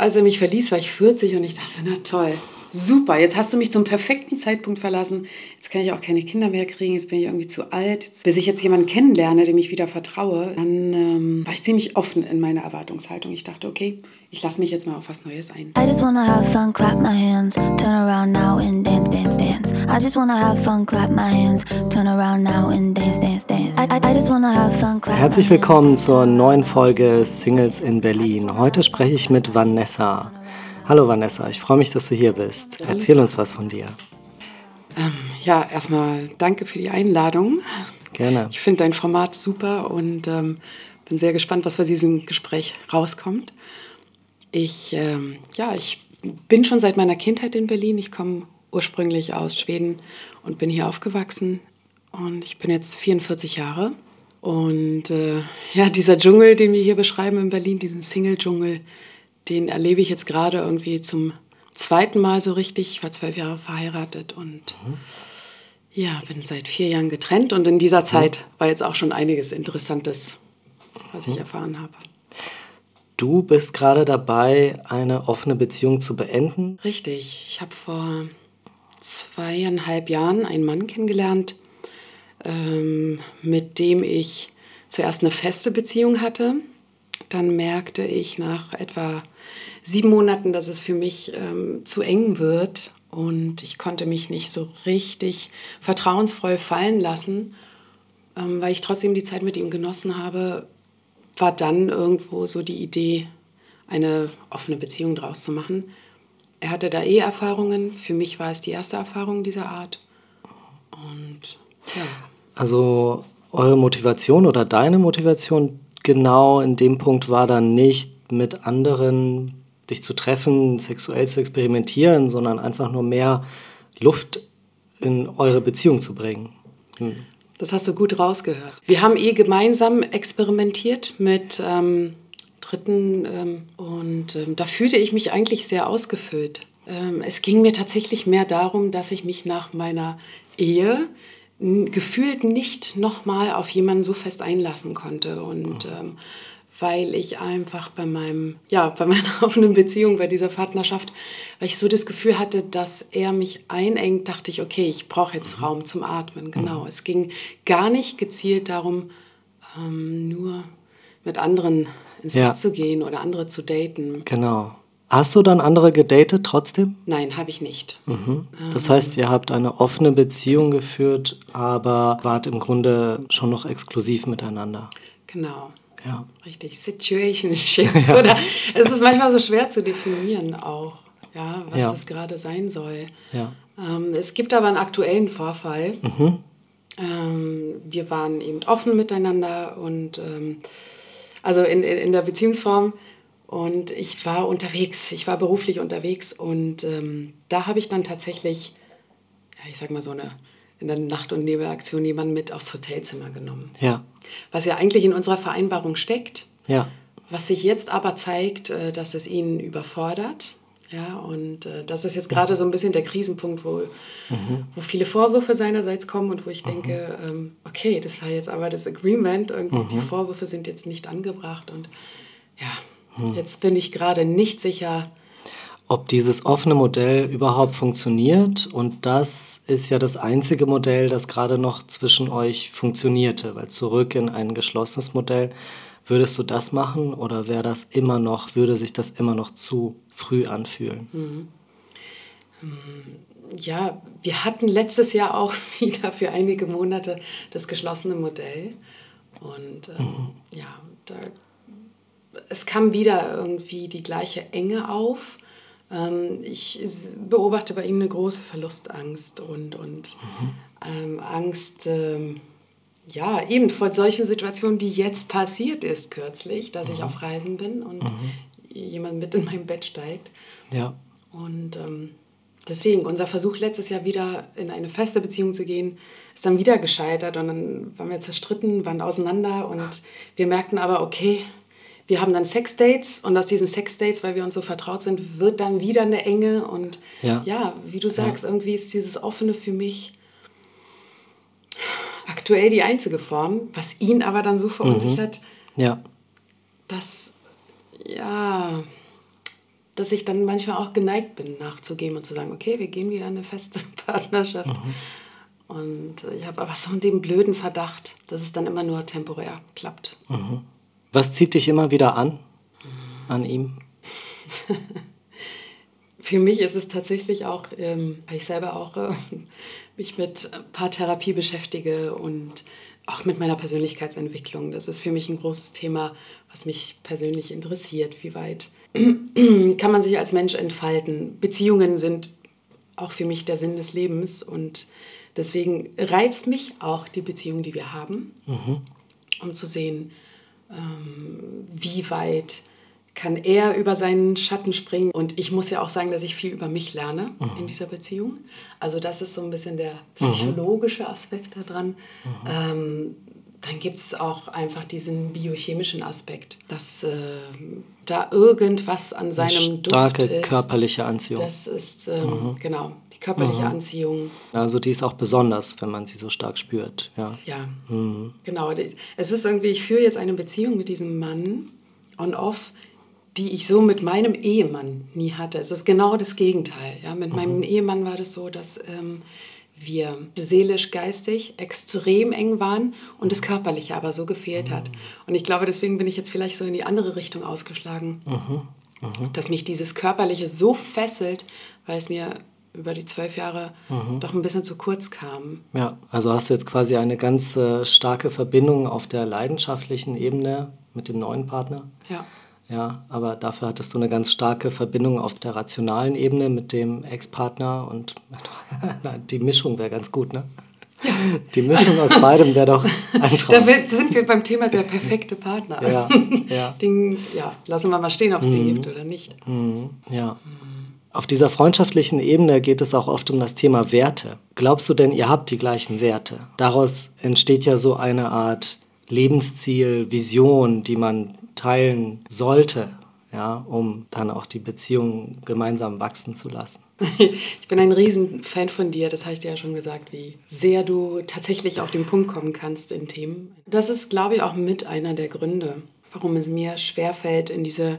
als er mich verließ, war ich 40 und ich dachte, na toll, super, jetzt hast du mich zum perfekten Zeitpunkt verlassen. Jetzt kann ich auch keine Kinder mehr kriegen, jetzt bin ich irgendwie zu alt. Jetzt, bis ich jetzt jemanden kennenlerne, dem ich wieder vertraue, dann ähm, war ich ziemlich offen in meiner Erwartungshaltung. Ich dachte, okay, ich lasse mich jetzt mal auf was Neues ein. I just wanna have fun, clap my hands, turn around now and dance, dance, dance. I just wanna have fun, clap my hands, turn around now and dance, dance, dance. I, I, I just wanna have fun, clap Herzlich willkommen zur neuen Folge Singles in Berlin. Heute spreche ich mit Vanessa. Hallo Vanessa, ich freue mich, dass du hier bist. Erzähl uns was von dir. Ähm, ja, erstmal danke für die Einladung. Gerne. Ich finde dein Format super und ähm, bin sehr gespannt, was bei diesem Gespräch rauskommt. Ich, ähm, ja, ich bin schon seit meiner Kindheit in Berlin. Ich komme ursprünglich aus Schweden und bin hier aufgewachsen. Und ich bin jetzt 44 Jahre. Und äh, ja, dieser Dschungel, den wir hier beschreiben in Berlin, diesen Single-Dschungel, den erlebe ich jetzt gerade irgendwie zum zweiten Mal so richtig. Ich war zwölf Jahre verheiratet und mhm. ja, bin seit vier Jahren getrennt. Und in dieser Zeit war jetzt auch schon einiges Interessantes, was ich mhm. erfahren habe. Du bist gerade dabei, eine offene Beziehung zu beenden? Richtig. Ich habe vor zweieinhalb Jahren einen Mann kennengelernt, ähm, mit dem ich zuerst eine feste Beziehung hatte. Dann merkte ich nach etwa sieben Monaten, dass es für mich ähm, zu eng wird und ich konnte mich nicht so richtig vertrauensvoll fallen lassen, ähm, weil ich trotzdem die Zeit mit ihm genossen habe, war dann irgendwo so die Idee, eine offene Beziehung draus zu machen. Er hatte da eh Erfahrungen, für mich war es die erste Erfahrung dieser Art. Und ja. Also eure Motivation oder deine Motivation genau in dem Punkt war dann nicht mit anderen dich zu treffen, sexuell zu experimentieren, sondern einfach nur mehr Luft in eure Beziehung zu bringen. Hm. Das hast du gut rausgehört. Wir haben eh gemeinsam experimentiert mit ähm, Dritten ähm, und ähm, da fühlte ich mich eigentlich sehr ausgefüllt. Ähm, es ging mir tatsächlich mehr darum, dass ich mich nach meiner Ehe gefühlt nicht nochmal auf jemanden so fest einlassen konnte und mhm weil ich einfach bei meinem, ja, bei meiner offenen Beziehung, bei dieser Partnerschaft, weil ich so das Gefühl hatte, dass er mich einengt, dachte ich, okay, ich brauche jetzt mhm. Raum zum Atmen. Genau. Mhm. Es ging gar nicht gezielt darum, ähm, nur mit anderen ins ja. Bett zu gehen oder andere zu daten. Genau. Hast du dann andere gedatet trotzdem? Nein, habe ich nicht. Mhm. Das ähm, heißt, ihr habt eine offene Beziehung geführt, aber wart im Grunde schon noch exklusiv miteinander. Genau. Ja. Richtig, Situationship. ja. Oder es ist manchmal so schwer zu definieren auch, ja, was ja. das gerade sein soll. Ja. Ähm, es gibt aber einen aktuellen Vorfall. Mhm. Ähm, wir waren eben offen miteinander und ähm, also in, in der Beziehungsform und ich war unterwegs, ich war beruflich unterwegs und ähm, da habe ich dann tatsächlich, ja, ich sag mal so eine in der Nacht- und Nebelaktion jemanden mit aufs Hotelzimmer genommen. Ja. Was ja eigentlich in unserer Vereinbarung steckt. Ja. Was sich jetzt aber zeigt, äh, dass es ihn überfordert. Ja, und äh, das ist jetzt gerade so ein bisschen der Krisenpunkt, wo, mhm. wo viele Vorwürfe seinerseits kommen und wo ich mhm. denke, ähm, okay, das war jetzt aber das Agreement, irgendwie mhm. die Vorwürfe sind jetzt nicht angebracht und ja, mhm. jetzt bin ich gerade nicht sicher, ob dieses offene Modell überhaupt funktioniert. Und das ist ja das einzige Modell, das gerade noch zwischen euch funktionierte, weil zurück in ein geschlossenes Modell, würdest du das machen oder wäre das immer noch, würde sich das immer noch zu früh anfühlen? Mhm. Ja, wir hatten letztes Jahr auch wieder für einige Monate das geschlossene Modell. Und ähm, mhm. ja, da, es kam wieder irgendwie die gleiche Enge auf ähm, ich beobachte bei ihm eine große Verlustangst und, und mhm. ähm, Angst, ähm, ja, eben vor solchen Situationen, die jetzt passiert ist kürzlich, dass mhm. ich auf Reisen bin und mhm. jemand mit in mein Bett steigt. Ja. Und ähm, deswegen, unser Versuch letztes Jahr wieder in eine feste Beziehung zu gehen, ist dann wieder gescheitert und dann waren wir zerstritten, waren auseinander und wir merkten aber, okay, wir haben dann Sexdates und aus diesen Sexdates, weil wir uns so vertraut sind, wird dann wieder eine Enge und ja, ja wie du sagst, ja. irgendwie ist dieses Offene für mich aktuell die einzige Form, was ihn aber dann so verunsichert, mhm. ja. dass ja, dass ich dann manchmal auch geneigt bin, nachzugeben und zu sagen, okay, wir gehen wieder in eine feste Partnerschaft. Mhm. Und ich habe aber so den blöden Verdacht, dass es dann immer nur temporär klappt. Mhm. Was zieht dich immer wieder an, an ihm? Für mich ist es tatsächlich auch, ähm, weil ich selber auch äh, mich mit Paartherapie beschäftige und auch mit meiner Persönlichkeitsentwicklung. Das ist für mich ein großes Thema, was mich persönlich interessiert. Wie weit kann man sich als Mensch entfalten? Beziehungen sind auch für mich der Sinn des Lebens und deswegen reizt mich auch die Beziehung, die wir haben, mhm. um zu sehen, ähm, wie weit kann er über seinen Schatten springen. Und ich muss ja auch sagen, dass ich viel über mich lerne mhm. in dieser Beziehung. Also das ist so ein bisschen der psychologische Aspekt daran. Mhm. Ähm, dann gibt es auch einfach diesen biochemischen Aspekt, dass äh, da irgendwas an seinem starke Duft ist. körperliche Anziehung. Das ist, ähm, mhm. genau, körperliche mhm. Anziehung. Also die ist auch besonders, wenn man sie so stark spürt. Ja, ja mhm. genau. Es ist irgendwie, ich führe jetzt eine Beziehung mit diesem Mann on-off, die ich so mit meinem Ehemann nie hatte. Es ist genau das Gegenteil. Ja? Mit mhm. meinem Ehemann war das so, dass ähm, wir seelisch, geistig extrem eng waren und das Körperliche aber so gefehlt mhm. hat. Und ich glaube, deswegen bin ich jetzt vielleicht so in die andere Richtung ausgeschlagen, mhm. mhm. dass mich dieses Körperliche so fesselt, weil es mir über die zwölf Jahre mhm. doch ein bisschen zu kurz kam. Ja, also hast du jetzt quasi eine ganz äh, starke Verbindung auf der leidenschaftlichen Ebene mit dem neuen Partner? Ja. Ja, aber dafür hattest du eine ganz starke Verbindung auf der rationalen Ebene mit dem Ex-Partner und die Mischung wäre ganz gut, ne? Ja. Die Mischung aus beidem wäre doch ein Traum. Da sind wir beim Thema der perfekte Partner. Ja, ja. Den, ja lassen wir mal stehen, ob es mhm. den gibt oder nicht. Mhm. Ja. Auf dieser freundschaftlichen Ebene geht es auch oft um das Thema Werte. Glaubst du denn, ihr habt die gleichen Werte? Daraus entsteht ja so eine Art Lebensziel, Vision, die man teilen sollte, ja, um dann auch die Beziehung gemeinsam wachsen zu lassen. Ich bin ein Riesenfan von dir, das habe ich dir ja schon gesagt, wie sehr du tatsächlich auf den Punkt kommen kannst in Themen. Das ist, glaube ich, auch mit einer der Gründe, warum es mir schwerfällt, in diese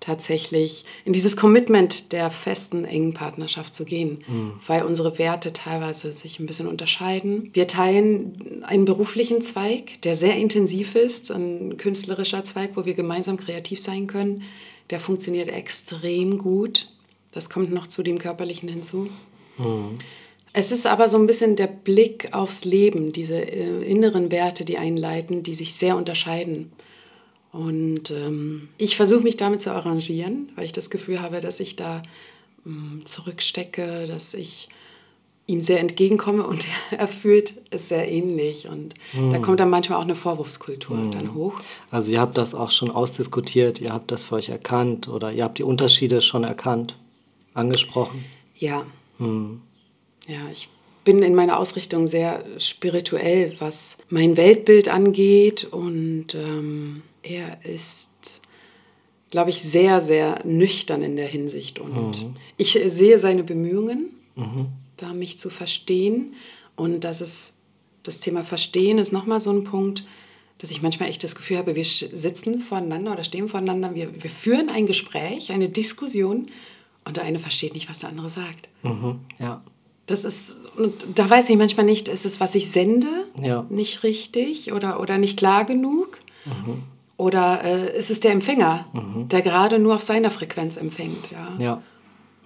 tatsächlich in dieses Commitment der festen, engen Partnerschaft zu gehen, mhm. weil unsere Werte teilweise sich ein bisschen unterscheiden. Wir teilen einen beruflichen Zweig, der sehr intensiv ist, ein künstlerischer Zweig, wo wir gemeinsam kreativ sein können. Der funktioniert extrem gut. Das kommt noch zu dem körperlichen hinzu. Mhm. Es ist aber so ein bisschen der Blick aufs Leben, diese äh, inneren Werte, die einleiten, die sich sehr unterscheiden. Und ähm, ich versuche mich damit zu arrangieren, weil ich das Gefühl habe, dass ich da ähm, zurückstecke, dass ich ihm sehr entgegenkomme und er fühlt es sehr ähnlich. Und mhm. da kommt dann manchmal auch eine Vorwurfskultur mhm. dann hoch. Also ihr habt das auch schon ausdiskutiert, ihr habt das für euch erkannt oder ihr habt die Unterschiede schon erkannt, angesprochen. Ja. Mhm. Ja, ich bin in meiner Ausrichtung sehr spirituell, was mein Weltbild angeht und ähm, er ist, glaube ich, sehr, sehr nüchtern in der Hinsicht. Und mhm. ich sehe seine Bemühungen, mhm. da mich zu verstehen. Und das ist, das Thema Verstehen ist nochmal so ein Punkt, dass ich manchmal echt das Gefühl habe, wir sitzen voneinander oder stehen voneinander, wir, wir führen ein Gespräch, eine Diskussion und der eine versteht nicht, was der andere sagt. Mhm. Ja. Das ist, und da weiß ich manchmal nicht, ist es, was ich sende, ja. nicht richtig oder, oder nicht klar genug? Mhm. Oder äh, ist es der Empfänger, mhm. der gerade nur auf seiner Frequenz empfängt? Ja, ja.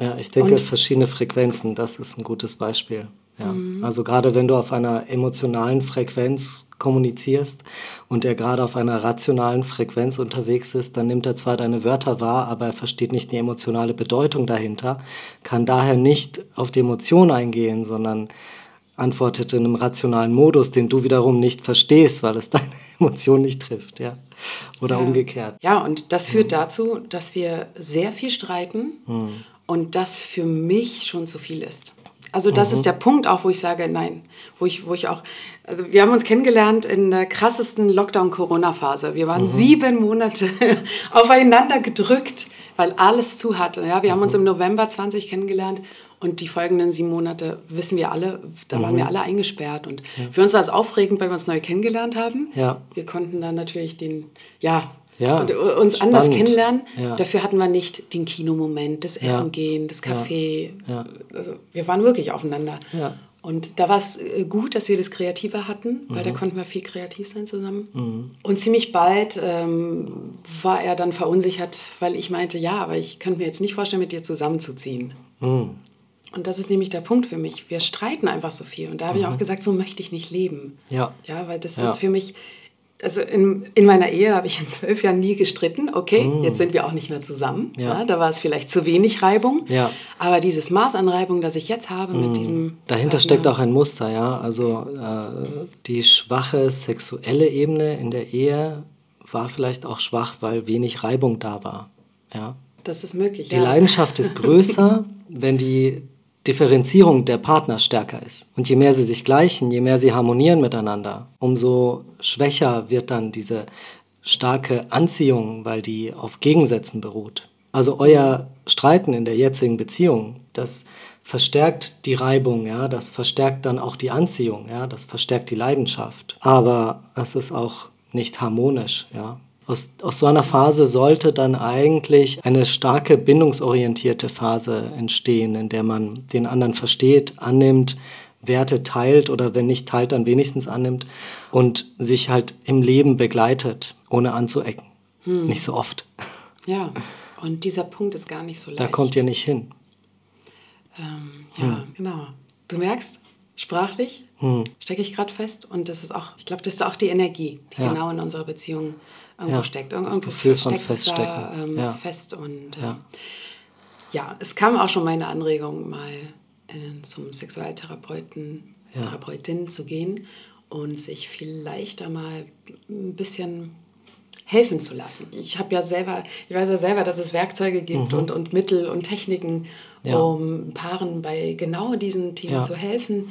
ja ich denke, Und, verschiedene Frequenzen, das ist ein gutes Beispiel. Ja. Mhm. Also gerade wenn du auf einer emotionalen Frequenz kommunizierst und er gerade auf einer rationalen Frequenz unterwegs ist, dann nimmt er zwar deine Wörter wahr, aber er versteht nicht die emotionale Bedeutung dahinter, kann daher nicht auf die Emotion eingehen, sondern antwortet in einem rationalen Modus, den du wiederum nicht verstehst, weil es deine Emotion nicht trifft, ja. Oder ja. umgekehrt. Ja, und das führt mhm. dazu, dass wir sehr viel streiten mhm. und das für mich schon zu viel ist. Also das mhm. ist der Punkt auch, wo ich sage, nein, wo ich, wo ich auch, also wir haben uns kennengelernt in der krassesten Lockdown-Corona-Phase. Wir waren mhm. sieben Monate aufeinander gedrückt, weil alles zu hatte. Ja, wir haben uns mhm. im November 20 kennengelernt und die folgenden sieben Monate wissen wir alle, da mhm. waren wir alle eingesperrt. Und ja. für uns war es aufregend, weil wir uns neu kennengelernt haben. Ja. Wir konnten dann natürlich den, ja, Ja, und uns anders spannend. kennenlernen. Ja. Dafür hatten wir nicht den Kinomoment, das Essen gehen, das Café. Also wir waren wirklich aufeinander. Und da war es äh, gut, dass wir das Kreative hatten, weil Mhm. da konnten wir viel kreativ sein zusammen. Und ziemlich bald ähm, war er dann verunsichert, weil ich meinte, ja, aber ich könnte mir jetzt nicht vorstellen, mit dir zusammenzuziehen. Mhm. Und das ist nämlich der Punkt für mich. Wir streiten einfach so viel. Und da habe ich auch gesagt, so möchte ich nicht leben. Mhm. Ja. Ja, weil das Ja. ist für mich, also in, in meiner Ehe habe ich in zwölf Jahren nie gestritten. Okay, jetzt sind wir auch nicht mehr zusammen. Mm. Ja. Ja. da war es vielleicht zu wenig Reibung. Ja. Aber dieses Maß an Reibung, das ich jetzt habe mit diesem. Dahinter Partner, steckt auch ein Muster, ja. Also äh, die schwache sexuelle Ebene in der Ehe war vielleicht auch schwach, weil wenig Reibung da war. Ja. Das ist möglich. Die ja. Leidenschaft ist größer, wenn die Differenzierung der Partner stärker ist. Und je mehr sie sich gleichen, je mehr sie harmonieren miteinander, umso schwächer wird dann diese starke Anziehung, weil die auf Gegensätzen beruht. Also euer Streiten in der jetzigen Beziehung, das verstärkt die Reibung, ja, das verstärkt dann auch die Anziehung, ja, das verstärkt die Leidenschaft. Aber es ist auch nicht harmonisch, ja. Aus, aus so einer Phase sollte dann eigentlich eine starke bindungsorientierte Phase entstehen, in der man den anderen versteht, annimmt, Werte teilt oder wenn nicht teilt, dann wenigstens annimmt und sich halt im Leben begleitet, ohne anzuecken. Nicht so oft. Ja, und dieser Punkt ist gar nicht so leicht. Da kommt ihr nicht hin. Ähm, ja, genau. Du merkst, sprachlich stecke ich gerade fest und das ist auch, ich glaube, das ist auch die Energie, die Ja. genau in unserer Beziehung irgendwo Ja, steckt. das Irgendwo Gefühl von es da Feststecken. ähm, Ja. fest und äh, Ja. ja, es kam auch schon meine Anregung, mal äh, zum Sexualtherapeuten. Therapeutin zu gehen und sich vielleicht da mal ein bisschen helfen zu lassen. Ich habe ja selber, ich weiß ja selber, dass es Werkzeuge gibt und, und Mittel und Techniken, Mhm. Um Paaren bei genau diesen Themen zu helfen.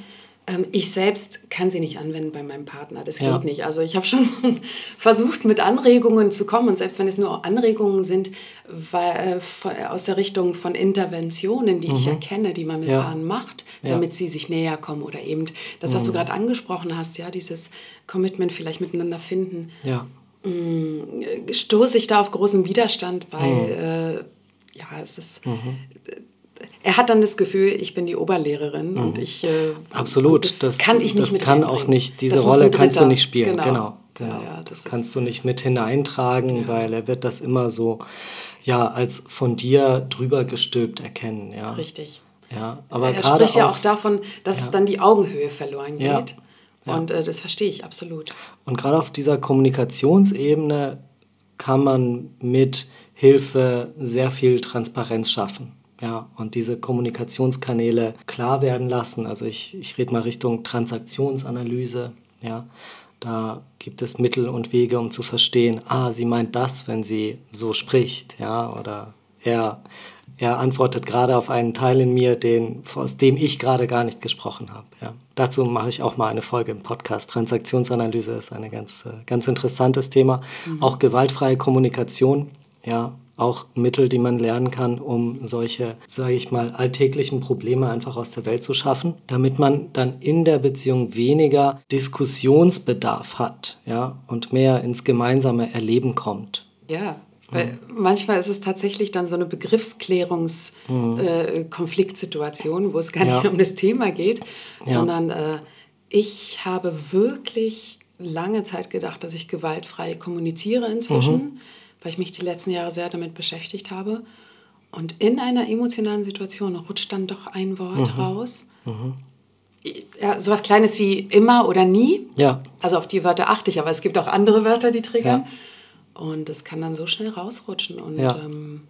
Ähm, Ich selbst kann sie nicht anwenden bei meinem Partner. Das geht Ja. nicht. Also ich habe schon versucht, mit Anregungen zu kommen. Und selbst wenn es nur Anregungen sind, weil, äh, von- aus der Richtung von Interventionen, die ich erkenne, die man mit Mhm. Ja. Paaren macht, Ja. damit sie sich näher kommen oder eben das, was du gerade angesprochen hast, ja, dieses Commitment vielleicht miteinander finden, Ja. äh, stoße ich da auf großen Widerstand, weil äh, ja, es ist. Er hat dann das Gefühl, ich bin die Oberlehrerin und ich. Äh, Absolut. und das kann ich nicht das mit kann auch nicht, diese Das Rolle kannst du nicht spielen. Genau. Genau, genau. Ja, ja, das das kannst du nicht mit hineintragen, weil er wird das immer so, ja, als von dir drüber gestülpt erkennen. Ja. Richtig. Ja, aber er spricht ja auch auch davon, dass es dann die Augenhöhe verloren geht. Ja. Ja. Und äh, das verstehe ich absolut. Und gerade auf dieser Kommunikationsebene kann man mit Hilfe sehr viel Transparenz schaffen. Ja, und diese Kommunikationskanäle klar werden lassen. Also ich, ich rede mal Richtung Transaktionsanalyse. Ja, da gibt es Mittel und Wege, um zu verstehen, ah, sie meint das, wenn sie so spricht. Ja, oder er, er antwortet gerade auf einen Teil in mir, den, aus dem ich gerade gar nicht gesprochen habe. Ja. Dazu mache ich auch mal eine Folge im Podcast. Transaktionsanalyse ist ein ganz, äh, ganz interessantes Thema. Auch gewaltfreie Kommunikation, ja, auch Mittel, die man lernen kann, um solche, sage ich mal, alltäglichen Probleme einfach aus der Welt zu schaffen, damit man dann in der Beziehung weniger Diskussionsbedarf hat, ja, und mehr ins gemeinsame Erleben kommt. Ja, weil manchmal ist es tatsächlich dann so eine Begriffsklärungs-Konfliktsituation, wo es gar Mhm. Ja. nicht um das Thema geht, Ja. sondern äh, ich habe wirklich lange Zeit gedacht, dass ich gewaltfrei kommuniziere inzwischen, Mhm. Weil ich mich die letzten Jahre sehr damit beschäftigt habe. Und in einer emotionalen Situation rutscht dann doch ein Wort Mhm. raus. Ja, sowas Kleines wie immer oder nie. Ja, Also auf die Wörter achte ich, aber es gibt auch andere Wörter, die triggern. Ja. Und das kann dann so schnell rausrutschen. Und Ja. ähm,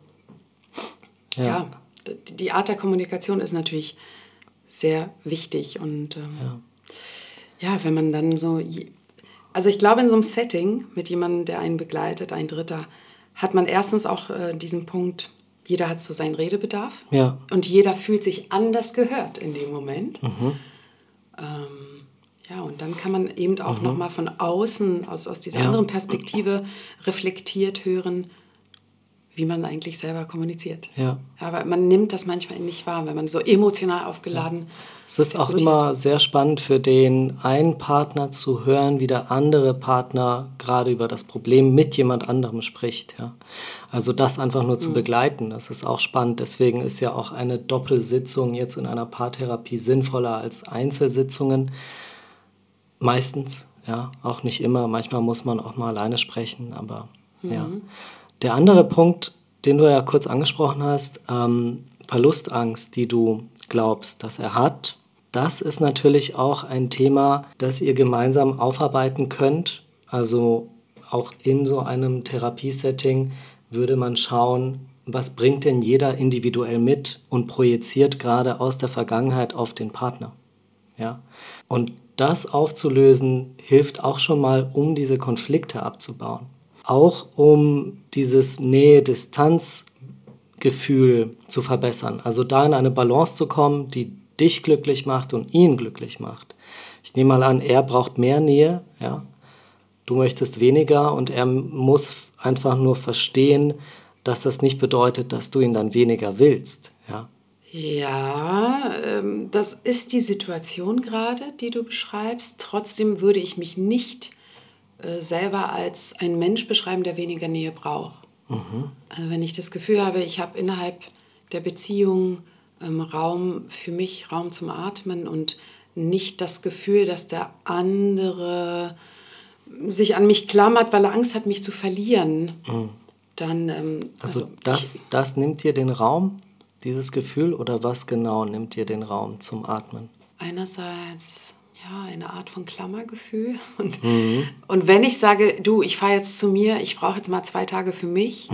Ja. ja. die Art der Kommunikation ist natürlich sehr wichtig. Und ähm, ja. wenn man dann so. Also ich glaube, in so einem Setting mit jemandem, der einen begleitet, ein Dritter, hat man erstens auch äh, diesen Punkt, jeder hat so seinen Redebedarf. Ja. Und jeder fühlt sich anders gehört in dem Moment. Ähm, ja, und dann kann man eben auch noch mal von außen, aus, aus dieser Ja. anderen Perspektive reflektiert hören, wie man eigentlich selber kommuniziert. Ja. Aber man nimmt das manchmal nicht wahr, wenn man so emotional aufgeladen Es ist auch immer sehr spannend für den einen Partner zu hören, wie der andere Partner gerade über das Problem mit jemand anderem spricht. Ja. Also das einfach nur zu begleiten, das ist auch spannend. Deswegen ist ja auch eine Doppelsitzung jetzt in einer Paartherapie sinnvoller als Einzelsitzungen. Meistens, ja, auch nicht immer. Manchmal muss man auch mal alleine sprechen, aber ja. Der andere Punkt, den du ja kurz angesprochen hast, ähm, Verlustangst, die du glaubst, dass er hat, das ist natürlich auch ein Thema, das ihr gemeinsam aufarbeiten könnt. Also auch in so einem Therapiesetting würde man schauen, was bringt denn jeder individuell mit und projiziert gerade aus der Vergangenheit auf den Partner. Ja? Und das aufzulösen hilft auch schon mal, um diese Konflikte abzubauen. Auch um dieses Nähe-Distanz-Gefühl zu verbessern. Also da in eine Balance zu kommen, die dich glücklich macht und ihn glücklich macht. Ich nehme mal an, er braucht mehr Nähe, ja. Du möchtest weniger und er muss einfach nur verstehen, dass das nicht bedeutet, dass du ihn dann weniger willst, ja. Ja, ähm, das ist die Situation gerade, die du beschreibst. Trotzdem würde ich mich nicht selber als ein Mensch beschreiben, der weniger Nähe braucht. Also wenn ich das Gefühl habe, ich habe innerhalb der Beziehung ähm, Raum für mich, Raum zum Atmen und nicht das Gefühl, dass der andere sich an mich klammert, weil er Angst hat, mich zu verlieren, dann ähm, Also, also das, das nimmt dir den Raum, dieses Gefühl, oder was genau nimmt dir den Raum zum Atmen? einerseits ja eine Art von Klammergefühl und, und wenn ich sage, du, ich fahre jetzt zu mir, ich brauche jetzt mal zwei Tage für mich,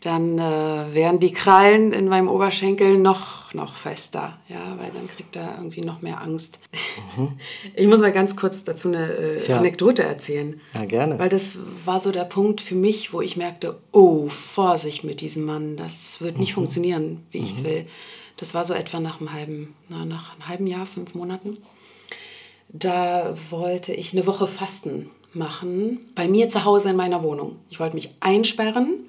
dann äh, werden die Krallen in meinem Oberschenkel noch, noch fester, ja, weil dann kriegt er irgendwie noch mehr Angst. Ich muss mal ganz kurz dazu eine äh, Ja. Anekdote erzählen. Ja, gerne. Weil das war so der Punkt für mich, wo ich merkte, oh, Vorsicht mit diesem Mann, das wird nicht funktionieren, wie ich es will. Das war so etwa nach einem halben, na, nach einem halben Jahr, fünf Monaten. Da wollte ich eine Woche Fasten machen, bei mir zu Hause in meiner Wohnung. Ich wollte mich einsperren,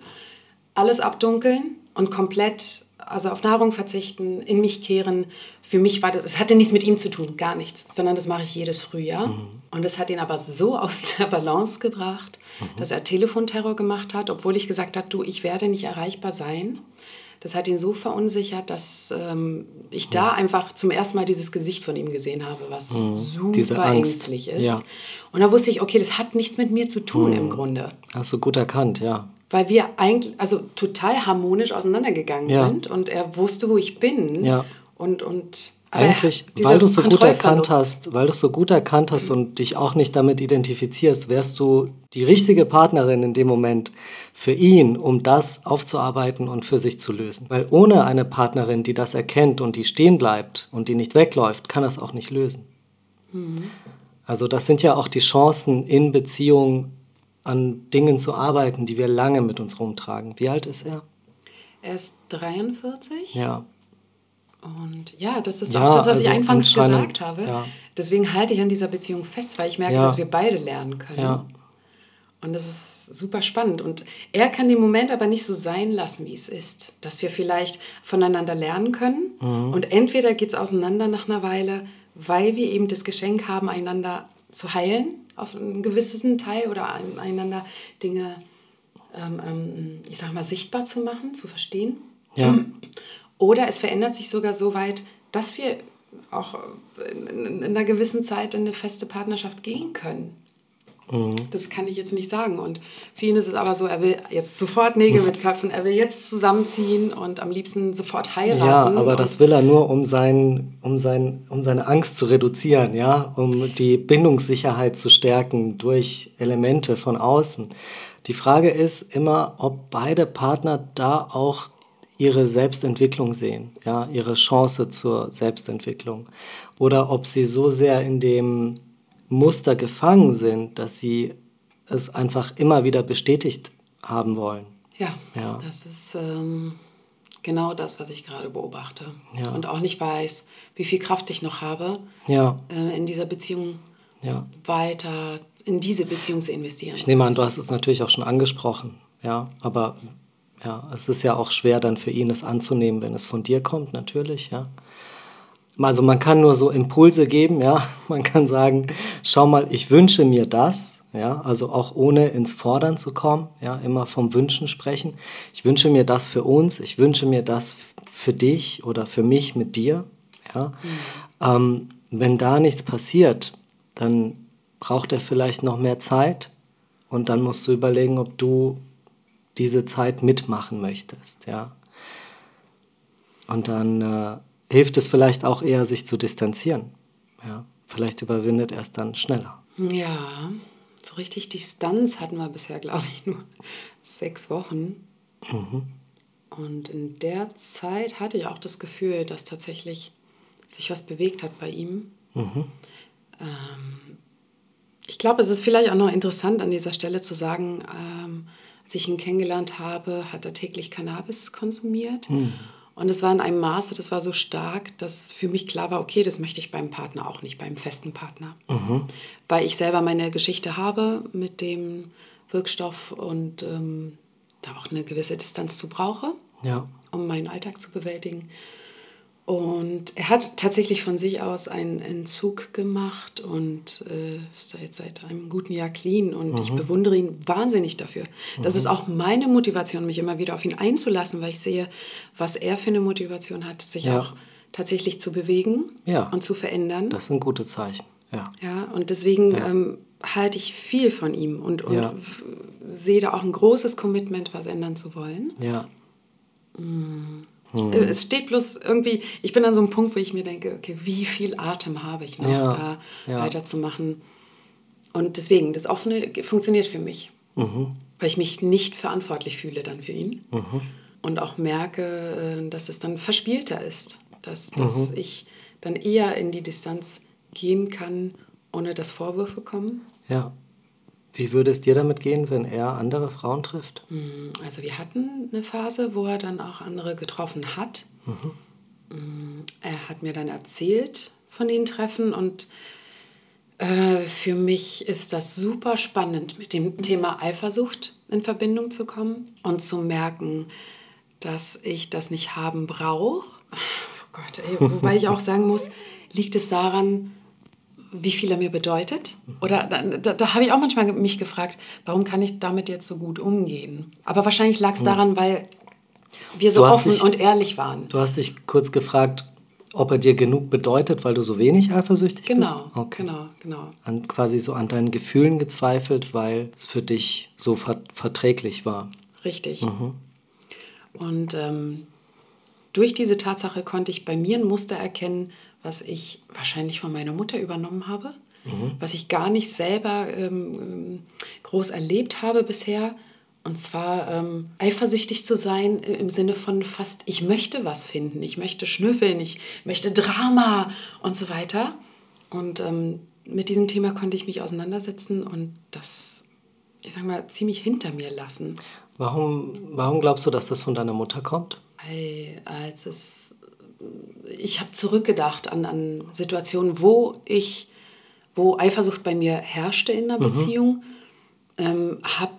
alles abdunkeln und komplett also auf Nahrung verzichten, in mich kehren. Für mich war das, es hatte nichts mit ihm zu tun, gar nichts, sondern das mache ich jedes Frühjahr. Und es hat ihn aber so aus der Balance gebracht, dass er Telefonterror gemacht hat, obwohl ich gesagt habe, du, ich werde nicht erreichbar sein. Das hat ihn so verunsichert, dass ähm, ich da einfach zum ersten Mal dieses Gesicht von ihm gesehen habe, was Diese super ängstlich ist. ja. Und da wusste ich, okay, das hat nichts mit mir zu tun im Grunde Hast du gut erkannt, ja. weil wir eigentlich also total harmonisch auseinandergegangen Ja. sind und er wusste, wo ich bin Ja. und und aber er- Eigentlich, weil du es so gut erkannt hast, weil du so gut erkannt hast und dich auch nicht damit identifizierst, wärst du die richtige Partnerin in dem Moment für ihn, um das aufzuarbeiten und für sich zu lösen. Weil ohne eine Partnerin, die das erkennt und die stehen bleibt und die nicht wegläuft, kann das auch nicht lösen. Also das sind ja auch die Chancen in Beziehungen an Dingen zu arbeiten, die wir lange mit uns rumtragen. Wie alt ist er? Er ist 43 Ja. Und ja, das ist Ja, auch das, was also ich anfangs gesagt habe. ja. Deswegen halte ich an dieser Beziehung fest, weil ich merke, Ja. dass wir beide lernen können. Ja. Und das ist super spannend. Und er kann den Moment aber nicht so sein lassen, wie es ist. Dass wir vielleicht voneinander lernen können. Mhm. Und entweder geht es auseinander nach einer Weile, weil wir eben das Geschenk haben, einander zu heilen, auf einen gewissen Teil oder ein- einander Dinge, ähm, ähm, ich sag mal, sichtbar zu machen, zu verstehen. Ja. Oder es verändert sich sogar so weit, dass wir auch in, in, in einer gewissen Zeit in eine feste Partnerschaft gehen können. Das kann ich jetzt nicht sagen. Und für ihn ist es aber so, er will jetzt sofort Nägel mit Köpfen, er will jetzt zusammenziehen und am liebsten sofort heiraten. Ja, aber das will er nur, um, sein, um, sein, um seine Angst zu reduzieren, ja, um die Bindungssicherheit zu stärken durch Elemente von außen. Die Frage ist immer, ob beide Partner da auch ihre Selbstentwicklung sehen, ja, ihre Chance zur Selbstentwicklung. Oder ob sie so sehr in dem Muster gefangen sind, dass sie es einfach immer wieder bestätigt haben wollen. Ja, Ja. das ist ähm, genau das, was ich gerade beobachte. Ja. Und auch nicht weiß, wie viel Kraft ich noch habe, Ja, äh, in dieser Beziehung ja. weiter in diese Beziehung zu investieren. Ich nehme an, du hast es natürlich auch schon angesprochen, ja, aber Ja, es ist ja auch schwer dann für ihn es anzunehmen, wenn es von dir kommt, natürlich, ja. Also man kann nur so Impulse geben, ja. Man kann sagen, schau mal, ich wünsche mir das, ja. Also auch ohne ins Fordern zu kommen, ja. Immer vom Wünschen sprechen. Ich wünsche mir das für uns, ich wünsche mir das für dich oder für mich mit dir, ja. Mhm. Ähm, wenn da nichts passiert, dann braucht er vielleicht noch mehr Zeit und dann musst du überlegen, ob du diese Zeit mitmachen möchtest, ja. Und dann äh, hilft es vielleicht auch eher, sich zu distanzieren. Ja, vielleicht überwindet er es dann schneller. Ja, so richtig Distanz hatten wir bisher, glaube ich, nur sechs Wochen. Mhm. Und in der Zeit hatte ich auch das Gefühl, dass tatsächlich sich was bewegt hat bei ihm. Mhm. Ähm, ich glaube, es ist vielleicht auch noch interessant an dieser Stelle zu sagen, ähm, als ich ihn kennengelernt habe, hat er täglich Cannabis konsumiert. Mhm. Und es war in einem Maße, das war so stark, dass für mich klar war, okay, das möchte ich beim Partner auch nicht, beim festen Partner. Mhm. Weil ich selber meine Geschichte habe mit dem Wirkstoff und ähm, da auch eine gewisse Distanz zu brauche, ja. um meinen Alltag zu bewältigen. Und er hat tatsächlich von sich aus einen Entzug gemacht und äh, seit, seit einem guten Jahr clean. Und mhm. ich bewundere ihn wahnsinnig dafür. Das mhm. ist auch meine Motivation, mich immer wieder auf ihn einzulassen, weil ich sehe, was er für eine Motivation hat, sich ja. auch tatsächlich zu bewegen ja. und zu verändern. Das sind gute Zeichen. Ja, ja und deswegen ja. ähm, halte ich viel von ihm und, und sehe da auch ein großes Commitment, was ändern zu wollen. Ja. Mm. Hm. Es steht bloß irgendwie, ich bin an so einem Punkt, wo ich mir denke, okay, wie viel Atem habe ich noch, ja, da ja. weiterzumachen. Und deswegen, das Offene funktioniert für mich, mhm. weil ich mich nicht verantwortlich fühle dann für ihn. Mhm. Und auch merke, äh, dass es dann verspielter ist, dass, dass mhm. ich dann eher in die Distanz gehen kann, ohne dass Vorwürfe kommen. Ja. Wie würde es dir damit gehen, wenn er andere Frauen trifft? Hm, also wir hatten eine Phase, wo er dann auch andere getroffen hat. Mhm. Hm, er hat mir dann erzählt von den Treffen und äh, für mich ist das super spannend, mit dem Thema Eifersucht in Verbindung zu kommen und zu merken, dass ich das nicht haben brauche. Oh Gott, ey, wobei ich auch sagen muss, liegt es daran, wie viel er mir bedeutet. Oder da, da, da habe ich auch manchmal mich gefragt, warum kann ich damit jetzt so gut umgehen? Aber wahrscheinlich lag es hm. daran, weil wir so offen dich, und ehrlich waren. Du hast dich kurz gefragt, ob er dir genug bedeutet, weil du so wenig eifersüchtig genau, bist? Genau, okay. genau, genau. An, quasi so an deinen Gefühlen gezweifelt, weil es für dich so ver verträglich war. Richtig. Mhm. Und ähm, durch diese Tatsache konnte ich bei mir ein Muster erkennen, was ich wahrscheinlich von meiner Mutter übernommen habe, mhm. was ich gar nicht selber ähm, groß erlebt habe bisher. Und zwar ähm, eifersüchtig zu sein im Sinne von fast, ich möchte was finden, ich möchte schnüffeln, ich möchte Drama und so weiter. Und ähm, mit diesem Thema konnte ich mich auseinandersetzen und das, ich sag mal, ziemlich hinter mir lassen. Warum, warum glaubst du, dass das von deiner Mutter kommt? Weil, als es ich habe zurückgedacht an, an Situationen, wo ich, wo Eifersucht bei mir herrschte in einer mhm. Beziehung, ähm, habe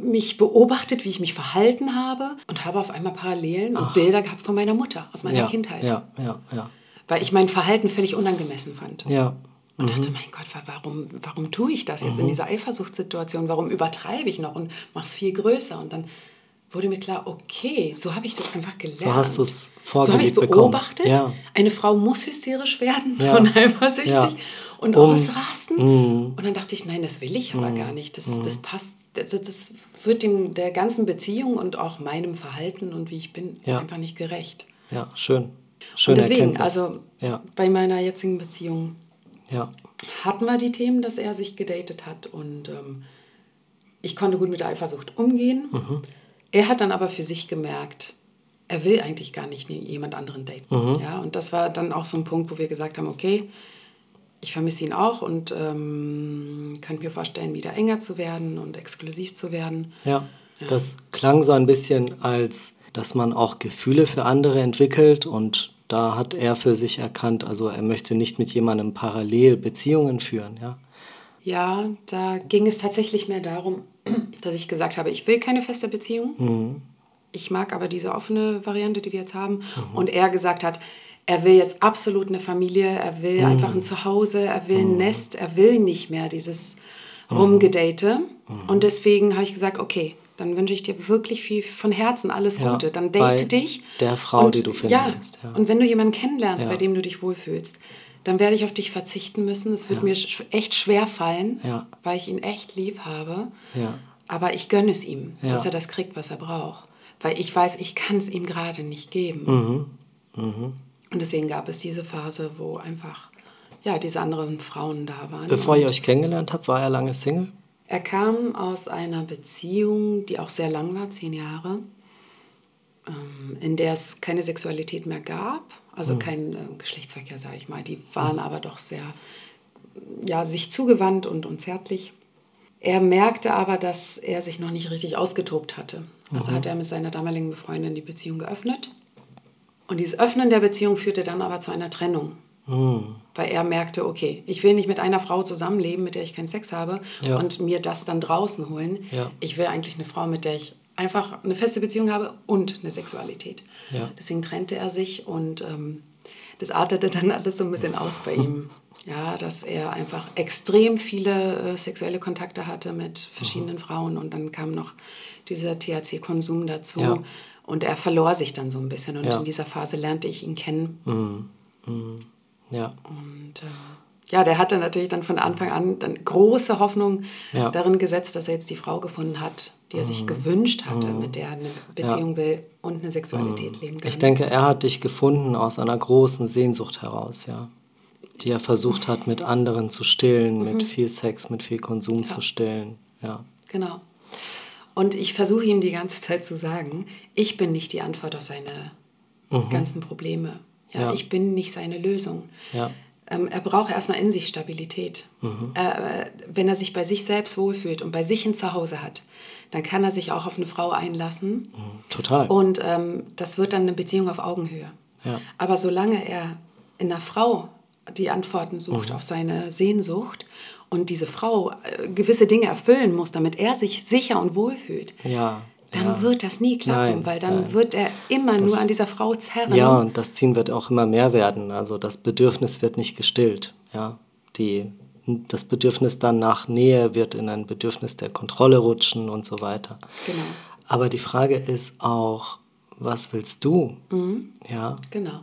mich beobachtet, wie ich mich verhalten habe und habe auf einmal Parallelen Ach. und Bilder gehabt von meiner Mutter aus meiner ja, Kindheit. Ja, ja, ja. Weil ich mein Verhalten völlig unangemessen fand. Ja. Und mhm. dachte, mein Gott, warum, warum tue ich das jetzt mhm. in dieser Eifersuchtssituation? Warum übertreibe ich noch und mache es viel größer? Und dann wurde mir klar, okay, so habe ich das einfach gelernt. So hast du es vorgelebt So habe ich es beobachtet. Ja. Eine Frau muss hysterisch werden ja. und eifersüchtig ja. und um, ausrasten. Mm. Und dann dachte ich, nein, das will ich aber mm. gar nicht. Das, mm. das passt, das, das, wird dem, der ganzen Beziehung und auch meinem Verhalten und wie ich bin einfach nicht gerecht. Ja, schön. Schön und deswegen, Erkenntnis. also bei meiner jetzigen Beziehung hatten wir die Themen, dass er sich gedatet hat und ähm, ich konnte gut mit der Eifersucht umgehen. Mhm. Er hat dann aber für sich gemerkt, er will eigentlich gar nicht jemand anderen daten. Mhm. Ja, und das war dann auch so ein Punkt, wo wir gesagt haben, okay, ich vermisse ihn auch und ähm, könnte mir vorstellen, wieder enger zu werden und exklusiv zu werden. Ja, ja, das klang so ein bisschen, als dass man auch Gefühle für andere entwickelt und da hat er für sich erkannt, also er möchte nicht mit jemandem parallel Beziehungen führen, ja. Ja, da ging es tatsächlich mehr darum, dass ich gesagt habe, ich will keine feste Beziehung. Mhm. ich mag aber diese offene Variante, die wir jetzt haben. Und er gesagt hat, er will jetzt absolut eine Familie, er will einfach ein Zuhause, er will ein Nest, er will nicht mehr dieses Rumgedate. Und deswegen habe ich gesagt, okay, dann wünsche ich dir wirklich viel von Herzen alles Ja, Gute. Dann date dich. der Frau, und, die du finden ja, ja. Und wenn du jemanden kennenlernst, Ja. bei dem du dich wohlfühlst, dann werde ich auf dich verzichten müssen. Es wird mir sch- echt schwer fallen, Ja. weil ich ihn echt lieb habe. Ja. Aber ich gönne es ihm, Ja. dass er das kriegt, was er braucht. Weil ich weiß, ich kann es ihm gerade nicht geben. Mhm. Und deswegen gab es diese Phase, wo einfach ja, diese anderen Frauen da waren. Bevor ihr euch kennengelernt habt, war er lange Single? er kam aus einer Beziehung, die auch sehr lang war, zehn Jahre, in der es keine Sexualität mehr gab, also kein äh, Geschlechtsverkehr, sage ich mal. Die waren aber doch sehr, ja, sich zugewandt und, und zärtlich. Er merkte aber, dass er sich noch nicht richtig ausgetobt hatte. Also hat er mit seiner damaligen Befreundin die Beziehung geöffnet. Und dieses Öffnen der Beziehung führte dann aber zu einer Trennung. Weil er merkte, okay, ich will nicht mit einer Frau zusammenleben, mit der ich keinen Sex habe Ja. und mir das dann draußen holen. Ja. Ich will eigentlich eine Frau, mit der ich einfach eine feste Beziehung habe und eine Sexualität. Ja. Deswegen trennte er sich und ähm, das artete dann alles so ein bisschen aus bei ihm. Ja, dass er einfach extrem viele äh, sexuelle Kontakte hatte mit verschiedenen Frauen und dann kam noch dieser THC-Konsum dazu Ja. und er verlor sich dann so ein bisschen und Ja. in dieser Phase lernte ich ihn kennen. Ja. Und ähm, ja, der hatte natürlich dann von Anfang an dann große Hoffnung Ja. darin gesetzt, dass er jetzt die Frau gefunden hat, die er sich gewünscht hatte, mit der er eine Beziehung will und eine Sexualität leben kann. Ich denke, er hat dich gefunden aus einer großen Sehnsucht heraus, ja. Die er versucht hat, mit anderen zu stillen, mit viel Sex, mit viel Konsum zu stillen. Ja. Genau. Und ich versuche ihm die ganze Zeit zu sagen, ich bin nicht die Antwort auf seine ganzen Probleme. Ja, Ja. Ich bin nicht seine Lösung. Ja. Ähm, er braucht erstmal in sich Stabilität. Äh, wenn er sich bei sich selbst wohlfühlt und bei sich ein Zuhause hat, dann kann er sich auch auf eine Frau einlassen. Total. Und ähm, das wird dann eine Beziehung auf Augenhöhe. Ja. Aber solange er in einer Frau die Antworten sucht auf seine Sehnsucht und diese Frau äh, gewisse Dinge erfüllen muss, damit er sich sicher und wohl fühlt, ja. dann ja. wird das nie klappen, Nein, weil dann nein. wird er immer nur an dieser Frau zerren. Ja, und das Ziehen wird auch immer mehr werden. Also das Bedürfnis wird nicht gestillt. Ja, die, das Bedürfnis dann nach Nähe wird in ein Bedürfnis der Kontrolle rutschen und so weiter. Genau. Aber die Frage ist auch, was willst du? Ja, Genau.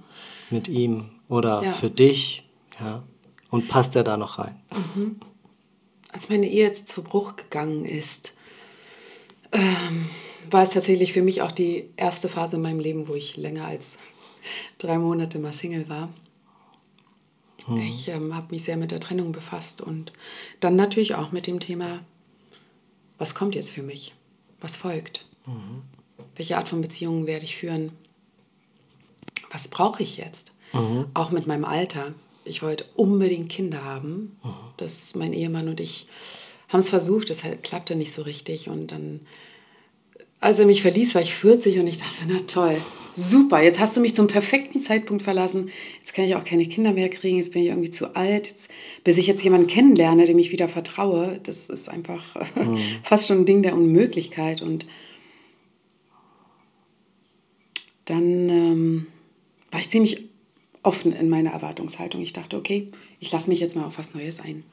mit ihm oder Ja. für dich? Ja, und passt er da noch rein? Als meine Ehe jetzt zu Bruch gegangen ist, ähm, war es tatsächlich für mich auch die erste Phase in meinem Leben, wo ich länger als drei Monate mal Single war. Ich ähm, habe mich sehr mit der Trennung befasst und dann natürlich auch mit dem Thema, was kommt jetzt für mich? Was folgt? Welche Art von Beziehungen werde ich führen? Was brauche ich jetzt? Auch mit meinem Alter. Ich wollte unbedingt Kinder haben. Das mein Ehemann und ich haben es versucht, es halt- klappte nicht so richtig. Und dann, als er mich verließ, war ich 40 und ich dachte, na toll, super, jetzt hast du mich zum perfekten Zeitpunkt verlassen. Jetzt kann ich auch keine Kinder mehr kriegen, jetzt bin ich irgendwie zu alt. Jetzt, bis ich jetzt jemanden kennenlerne, dem ich wieder vertraue, das ist einfach fast schon ein Ding der Unmöglichkeit. Und dann ähm, war ich ziemlich offen in meiner Erwartungshaltung. Ich dachte, okay, ich lasse mich jetzt mal auf was Neues ein.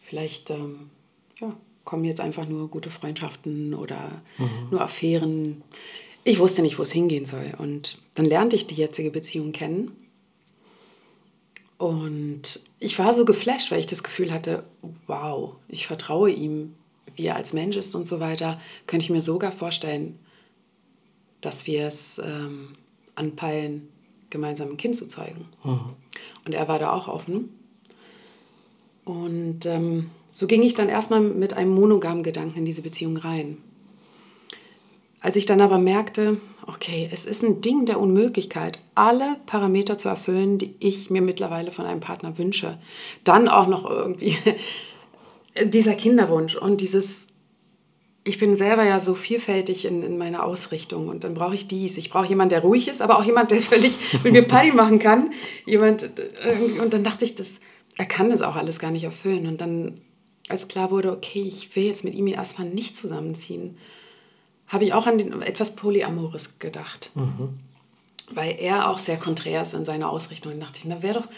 Vielleicht ähm, ja, kommen jetzt einfach nur gute Freundschaften oder nur Affären. Ich wusste nicht, wo es hingehen soll. Und dann lernte ich die jetzige Beziehung kennen. Und ich war so geflasht, weil ich das Gefühl hatte, wow, ich vertraue ihm, wie er als Mensch ist und so weiter. Könnte ich mir sogar vorstellen, dass wir es ähm, anpeilen, gemeinsam ein Kind zu zeugen. Und er war da auch offen. Und ähm, so ging ich dann erstmal mit einem monogamen Gedanken in diese Beziehung rein. Als ich dann aber merkte, okay, es ist ein Ding der Unmöglichkeit, alle Parameter zu erfüllen, die ich mir mittlerweile von einem Partner wünsche, dann auch noch irgendwie dieser Kinderwunsch und dieses, ich bin selber ja so vielfältig in, in meiner Ausrichtung und dann brauche ich dies. Ich brauche jemanden, der ruhig ist, aber auch jemand, der völlig mit mir Party machen kann. Jemand, äh, und dann dachte ich, das, er kann das auch alles gar nicht erfüllen. Und dann, als klar wurde, okay, ich will jetzt mit ihm erstmal nicht zusammenziehen, habe ich auch an den, etwas Polyamores gedacht. Weil er auch sehr konträr ist in seiner Ausrichtung. Und dachte ich, na wäre doch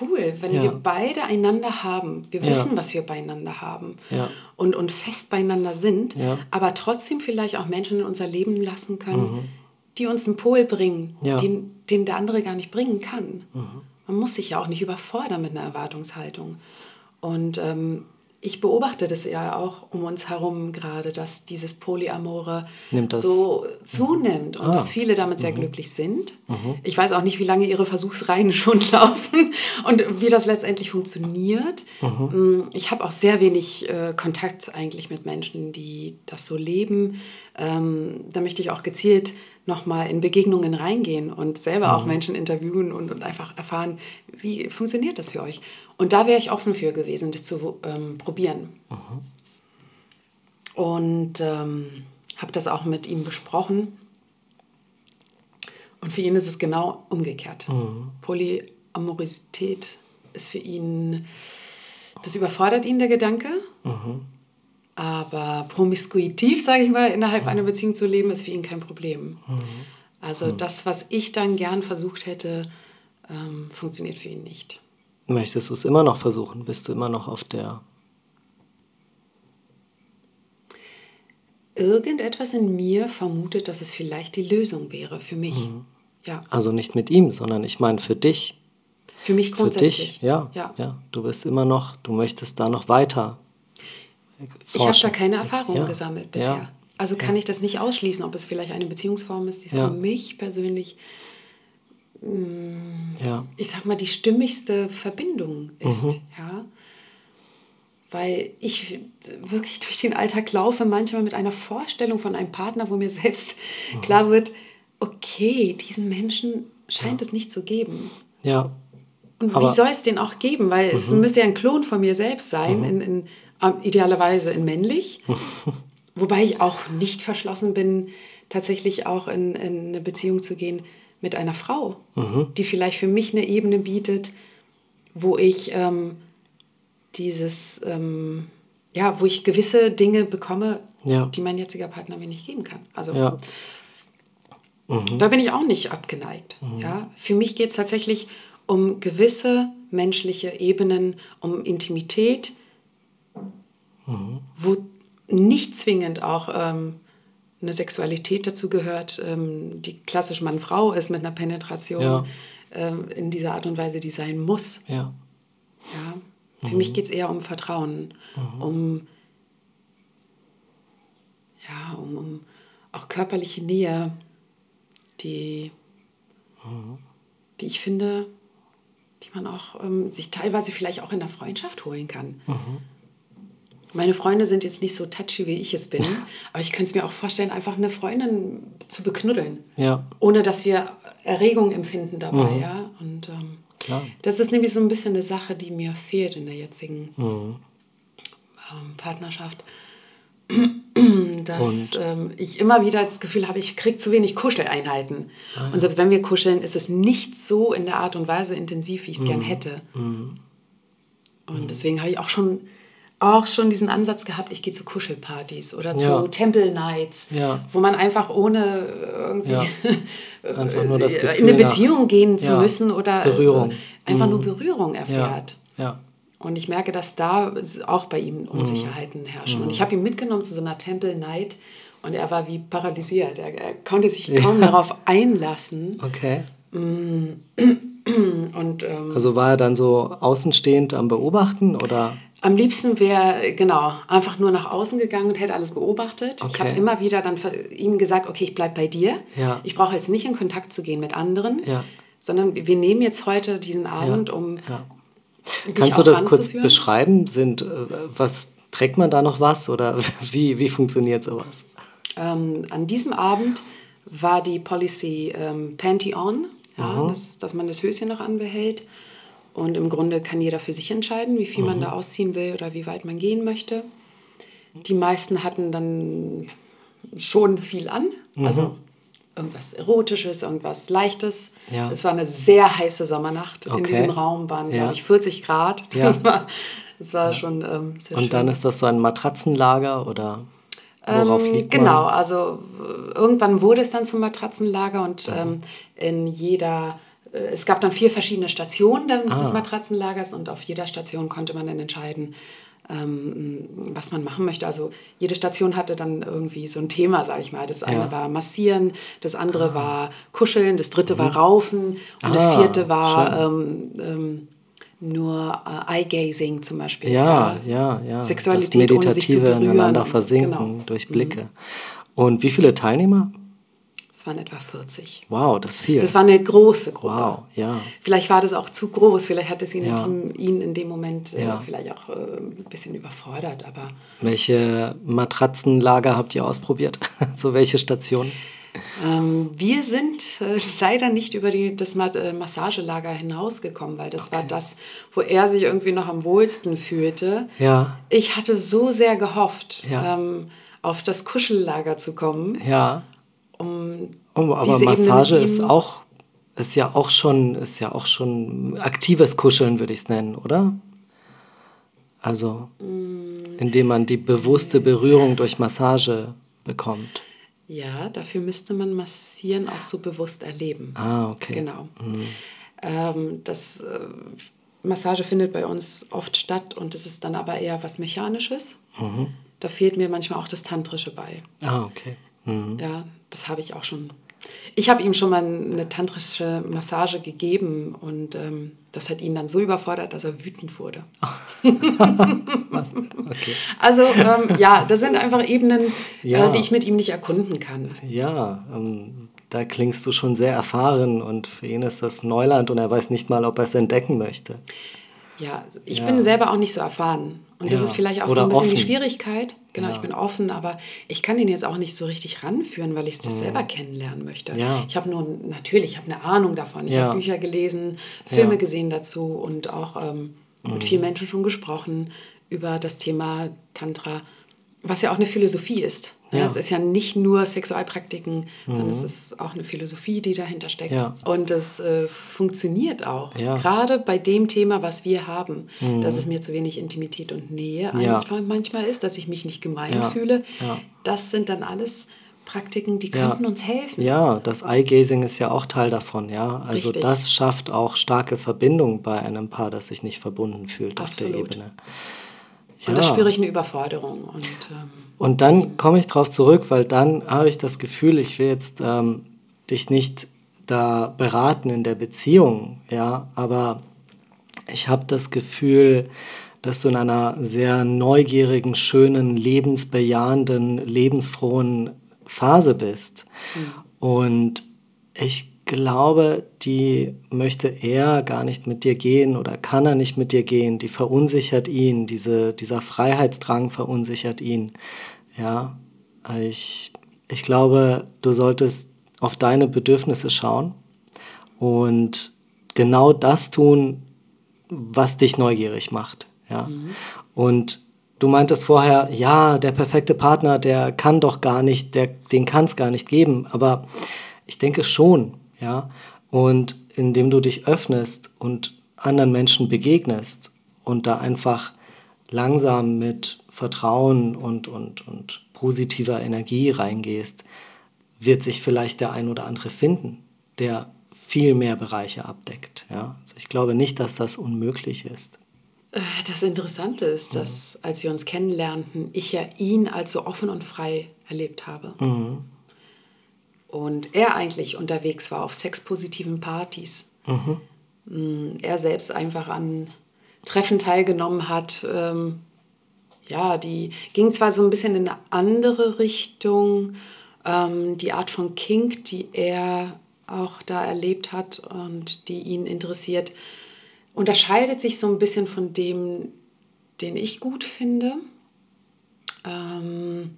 cool, wenn Ja. wir beide einander haben. Wir Ja. wissen, was wir beieinander haben. Ja. Und, und fest beieinander sind, aber trotzdem vielleicht auch Menschen in unser Leben lassen können, die uns einen Pol bringen, den, den der andere gar nicht bringen kann. Man muss sich ja auch nicht überfordern mit einer Erwartungshaltung. Und ähm, ich beobachte das ja auch um uns herum gerade, dass dieses Polyamore das- so zunimmt und Ah. dass viele damit sehr glücklich sind. Ich weiß auch nicht, wie lange ihre Versuchsreihen schon laufen und wie das letztendlich funktioniert. Mm, Ich habe auch sehr wenig äh, Kontakt eigentlich mit Menschen, die das so leben. Ähm, da möchte ich auch gezielt nochmal in Begegnungen reingehen und selber auch Menschen interviewen und, und einfach erfahren, wie funktioniert das für euch. Und da wäre ich offen für gewesen, das zu ähm, probieren. Und ähm, habe das auch mit ihm besprochen. Und für ihn ist es genau umgekehrt. Polyamorosität ist für ihn, das überfordert ihn, der Gedanke. Aber promiskuitiv, sage ich mal, innerhalb einer Beziehung zu leben, ist für ihn kein Problem. Also das, was ich dann gern versucht hätte, ähm, funktioniert für ihn nicht. Möchtest du es immer noch versuchen? Bist du immer noch auf der... Irgendetwas in mir vermutet, dass es vielleicht die Lösung wäre für mich. Ja, Also nicht mit ihm, sondern ich meine für dich. für mich Für grundsätzlich. dich, ja, ja. ja. Du bist immer noch, du möchtest da noch weiter Ich habe forschen. da keine Erfahrung Ja. gesammelt bisher. Ja. Also kann ich das nicht ausschließen, ob es vielleicht eine Beziehungsform ist, die Ja. für mich persönlich, Ja, ich sag mal, die stimmigste Verbindung ist. Mhm. Ja? Weil ich wirklich durch den Alltag laufe, manchmal mit einer Vorstellung von einem Partner, wo mir selbst Mhm. klar wird, okay, diesen Menschen scheint es nicht zu geben. ja, Und Aber- wie soll es den auch geben? Weil es müsste ja ein Klon von mir selbst sein, in, in, ähm, idealerweise in männlich. Wobei ich auch nicht verschlossen bin, tatsächlich auch in, in eine Beziehung zu gehen mit einer Frau, die vielleicht für mich eine Ebene bietet, wo ich ähm, dieses, ähm, ja, wo ich gewisse Dinge bekomme, Ja. die mein jetziger Partner mir nicht geben kann. Also ja, da bin ich auch nicht abgeneigt. Ja? Für mich geht es tatsächlich um gewisse menschliche Ebenen, um Intimität, wo nicht zwingend auch ähm, eine Sexualität dazu gehört, ähm, die klassisch Mann-Frau ist mit einer Penetration Ja. ähm, in dieser Art und Weise, die sein muss. ja, Ja? Für mich geht es eher um Vertrauen, um, ja, um, um auch körperliche Nähe, die, die ich finde, die man auch ähm, sich teilweise vielleicht auch in der Freundschaft holen kann. Meine Freunde sind jetzt nicht so touchy, wie ich es bin, aber ich könnte es mir auch vorstellen, einfach eine Freundin zu beknuddeln ja, ohne dass wir Erregung empfinden dabei, ja. Und ähm, Klar. das ist nämlich so ein bisschen eine Sache, die mir fehlt in der jetzigen ähm, Partnerschaft. Dass ähm, ich immer wieder das Gefühl habe, ich kriege zu wenig Kuscheleinheiten. Und selbst wenn wir kuscheln, ist es nicht so in der Art und Weise intensiv, wie ich es gern hätte. Und deswegen habe ich auch schon, auch schon diesen Ansatz gehabt, ich gehe zu Kuschelpartys oder Ja. zu Temple Nights, Ja. wo man einfach ohne irgendwie Ja. Einfach nur das in Gefühl eine nach- Beziehung gehen zu müssen oder Berührung. Also einfach nur Mhm. Berührung ja, erfährt. Und ich merke, dass da auch bei ihm Unsicherheiten herrschen. Und ich habe ihn mitgenommen zu so einer Temple Night und er war wie paralysiert. Er, er konnte sich kaum darauf einlassen. okay. Und ähm, Also war er dann so außenstehend am Beobachten oder? Am liebsten wäre, genau, einfach nur nach außen gegangen und hätte alles beobachtet. Ich Okay. habe immer wieder dann ihm gesagt, okay, ich bleibe bei dir. Ja. Ich brauche jetzt nicht in Kontakt zu gehen mit anderen, Ja. sondern wir nehmen jetzt heute diesen Abend, um Ja. dich Kannst du das kurz beschreiben? Sind, äh, was, trägt man da noch was oder wie, wie funktioniert sowas? Ähm, an diesem Abend war die Policy ähm, Panty on, ja, dass, dass man das Höschen noch anbehält. Und im Grunde kann jeder für sich entscheiden, wie viel man da ausziehen will oder wie weit man gehen möchte. Die meisten hatten dann schon viel an, also irgendwas Erotisches, irgendwas Leichtes. Ja. Es war eine sehr heiße Sommernacht. In Okay. diesem Raum waren, Ja. glaube ich, 40 Grad. Ja. Das war, das war schon ähm, sehr schön. Und dann ist das so ein Matratzenlager oder? Worauf Ähm, liegt genau, man? also äh, irgendwann wurde es dann zum Matratzenlager und ähm, in jeder, es gab dann vier verschiedene Stationen dann des Matratzenlagers und auf jeder Station konnte man dann entscheiden, ähm, was man machen möchte. Also jede Station hatte dann irgendwie so ein Thema, sage ich mal. Das eine Ja. war Massieren, das andere war Kuscheln, das dritte war Raufen und das Ah, vierte war ähm, ähm, nur äh, Eye-Gazing zum Beispiel. Ja, ja, ja. Sexualität das ohne sich zu Meditative berühren ineinander versinken genau. durch Blicke. Und wie viele Teilnehmer? Es waren etwa 40. Wow, das ist viel. Das war eine große Gruppe. wow, ja. Vielleicht war das auch zu groß, vielleicht hat es ihn, Ja. in, ihn in dem Moment äh, Ja. vielleicht auch äh, ein bisschen überfordert. Aber Welche Matratzenlager habt ihr ausprobiert? so welche Stationen? ähm, wir sind äh, leider nicht über die, das Ma äh, Massagelager hinausgekommen, weil das war das, wo er sich irgendwie noch am wohlsten fühlte. Ja, Ich hatte so sehr gehofft, Ja. ähm, auf das Kuschellager zu kommen. ja. Um Oh, aber diese Ebene Massage ihm- ist auch ist ja auch schon ist ja auch schon aktives Kuscheln würde ich es nennen, oder? Also Mm. indem man die bewusste Berührung durch Massage bekommt. Ja, dafür müsste man Massieren auch so bewusst erleben. Ah, okay. Genau. Ähm, das äh, Massage findet bei uns oft statt und es ist dann aber eher was Mechanisches. Da fehlt mir manchmal auch das Tantrische bei. Ah, okay. Mhm. Ja, das habe ich auch schon. Ich habe ihm schon mal eine tantrische Massage gegeben und ähm, das hat ihn dann so überfordert, dass er wütend wurde. Okay. Also ähm, ja, das sind einfach Ebenen, Ja. äh, die ich mit ihm nicht erkunden kann. Ja, ähm, da klingst du schon sehr erfahren und für ihn ist das Neuland und er weiß nicht mal, ob er es entdecken möchte. Ja, ich Ja. bin selber auch nicht so erfahren. Und das Ja. ist vielleicht auch Oder so ein bisschen die offen. Schwierigkeit. Genau, Ja. ich bin offen, aber ich kann ihn jetzt auch nicht so richtig ranführen, weil ich es selber kennenlernen möchte. Mhm. Ja. Ich habe nur, natürlich, ich habe eine Ahnung davon. Ich habe Bücher gelesen, Filme gesehen dazu und auch ähm, mit Mhm. vielen Menschen schon gesprochen über das Thema Tantra, was ja auch eine Philosophie ist. Ja. Ja. es ist ja nicht nur Sexualpraktiken, sondern es ist auch eine Philosophie, die dahinter steckt. Mhm. Ja. Und es äh, funktioniert auch. Ja. Gerade bei dem Thema, was wir haben, dass es mir zu wenig Intimität und Nähe Mhm. Ja. manchmal, ist, dass ich mich nicht gemein fühle. Ja. Das sind dann alles Praktiken, die könnten uns helfen. Ja, das Eye-Gazing ist ja auch Teil davon, ja. Also Richtig. das schafft auch starke Verbindung bei einem Paar, das sich nicht verbunden fühlt auf der Absolut. Ebene. Und da spüre ich eine Überforderung. Und ähm, Und dann komme ich darauf zurück, weil dann habe ich das Gefühl, ich will jetzt ähm, dich nicht da beraten in der Beziehung, ja, aber ich habe das Gefühl, dass du in einer sehr neugierigen, schönen, lebensbejahenden, lebensfrohen Phase bist. Und ich glaube, die möchte er gar nicht mit dir gehen oder kann er nicht mit dir gehen. Die verunsichert ihn, diese, dieser Freiheitsdrang verunsichert ihn. Ja, ich, ich glaube, du solltest auf deine Bedürfnisse schauen und genau das tun, was dich neugierig macht. Ja? Und du meintest vorher, ja, der perfekte Partner, der kann doch gar nicht, der, den kann es gar nicht geben. Aber ich denke schon, ja. Und indem du dich öffnest und anderen Menschen begegnest und da einfach langsam mit Vertrauen und, und, und positiver Energie reingehst, wird sich vielleicht der ein oder andere finden, der viel mehr Bereiche abdeckt. Ja? Also ich glaube nicht, dass das unmöglich ist. äh, das Interessante ist, dass als wir uns kennenlernten, ich ja ihn als so offen und frei erlebt habe. Und er eigentlich unterwegs war auf sexpositiven Partys. Mm, Er selbst einfach an Treffen teilgenommen hat. Ähm, ja, die ging zwar so ein bisschen in eine andere Richtung. Ähm, die Art von Kink, die er auch da erlebt hat und die ihn interessiert, unterscheidet sich so ein bisschen von dem, den ich gut finde. Ähm,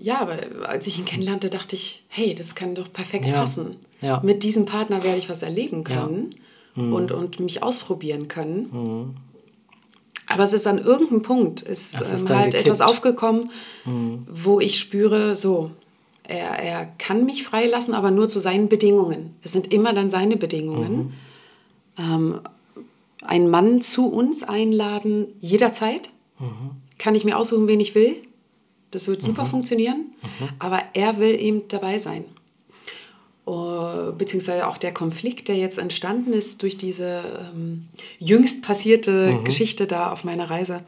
ja, aber als ich ihn kennenlernte, dachte ich, hey, das kann doch perfekt Ja, passen. ja. Mit diesem Partner werde ich was erleben können Mhm. und, und mich ausprobieren können. Aber es ist an irgendeinem Punkt, ist, Es ist ähm, halt gekippt. etwas aufgekommen, wo ich spüre, so, er, er kann mich freilassen, aber nur zu seinen Bedingungen. Es sind immer dann seine Bedingungen. Ähm, einen Mann zu uns einladen, jederzeit. Kann ich mir aussuchen, wen ich will. Das wird super funktionieren, aber er will eben dabei sein. Uh, beziehungsweise auch der Konflikt, der jetzt entstanden ist durch diese ähm, jüngst passierte Geschichte da auf meiner Reise,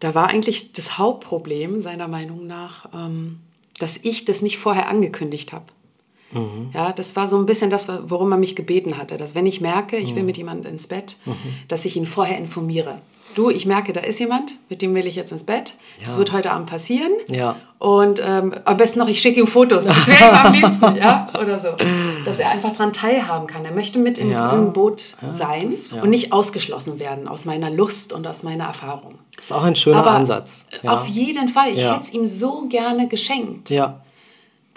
da war eigentlich das Hauptproblem seiner Meinung nach, ähm, dass ich das nicht vorher angekündigt habe. Ja, das war so ein bisschen das, worum er mich gebeten hatte, dass wenn ich merke, ich will mit jemandem ins Bett, dass ich ihn vorher informiere. Du, ich merke, da ist jemand, mit dem will ich jetzt ins Bett. Das Ja. wird heute Abend passieren. Ja. Und ähm, am besten noch, ich schicke ihm Fotos. Das wäre ihm am liebsten, ja, oder so. Dass er einfach daran teilhaben kann. Er möchte mit im, Ja. im Boot sein das- und nicht ausgeschlossen werden aus meiner Lust und aus meiner Erfahrung. Das ist auch ein schöner Aber Ansatz. Auf jeden Fall. Ich hätte es ihm so gerne geschenkt. ja.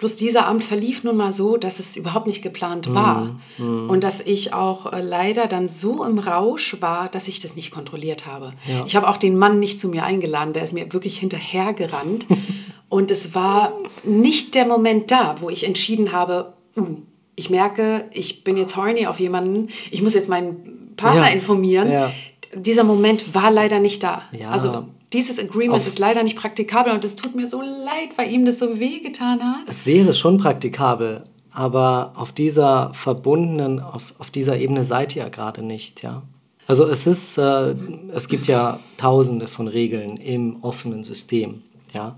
Bloß dieser Abend verlief nun mal so, dass es überhaupt nicht geplant Mhm. war. Und dass ich auch äh, leider dann so im Rausch war, dass ich das nicht kontrolliert habe. Ja. Ich habe auch den Mann nicht zu mir eingeladen, der ist mir wirklich hinterhergerannt. Und es war nicht der Moment da, wo ich entschieden habe, uh, ich merke, ich bin jetzt horny auf jemanden, ich muss jetzt meinen Partner Ja. informieren. Ja. Dieser Moment war leider nicht da. Ja. Also dieses Agreement ist leider nicht praktikabel und es tut mir so leid, weil ihm das so wehgetan hat. Es wäre schon praktikabel, aber auf dieser verbundenen, auf, auf dieser Ebene seid ihr ja gerade nicht, ja. Also es ist, äh, es gibt ja tausende von Regeln im offenen System, ja.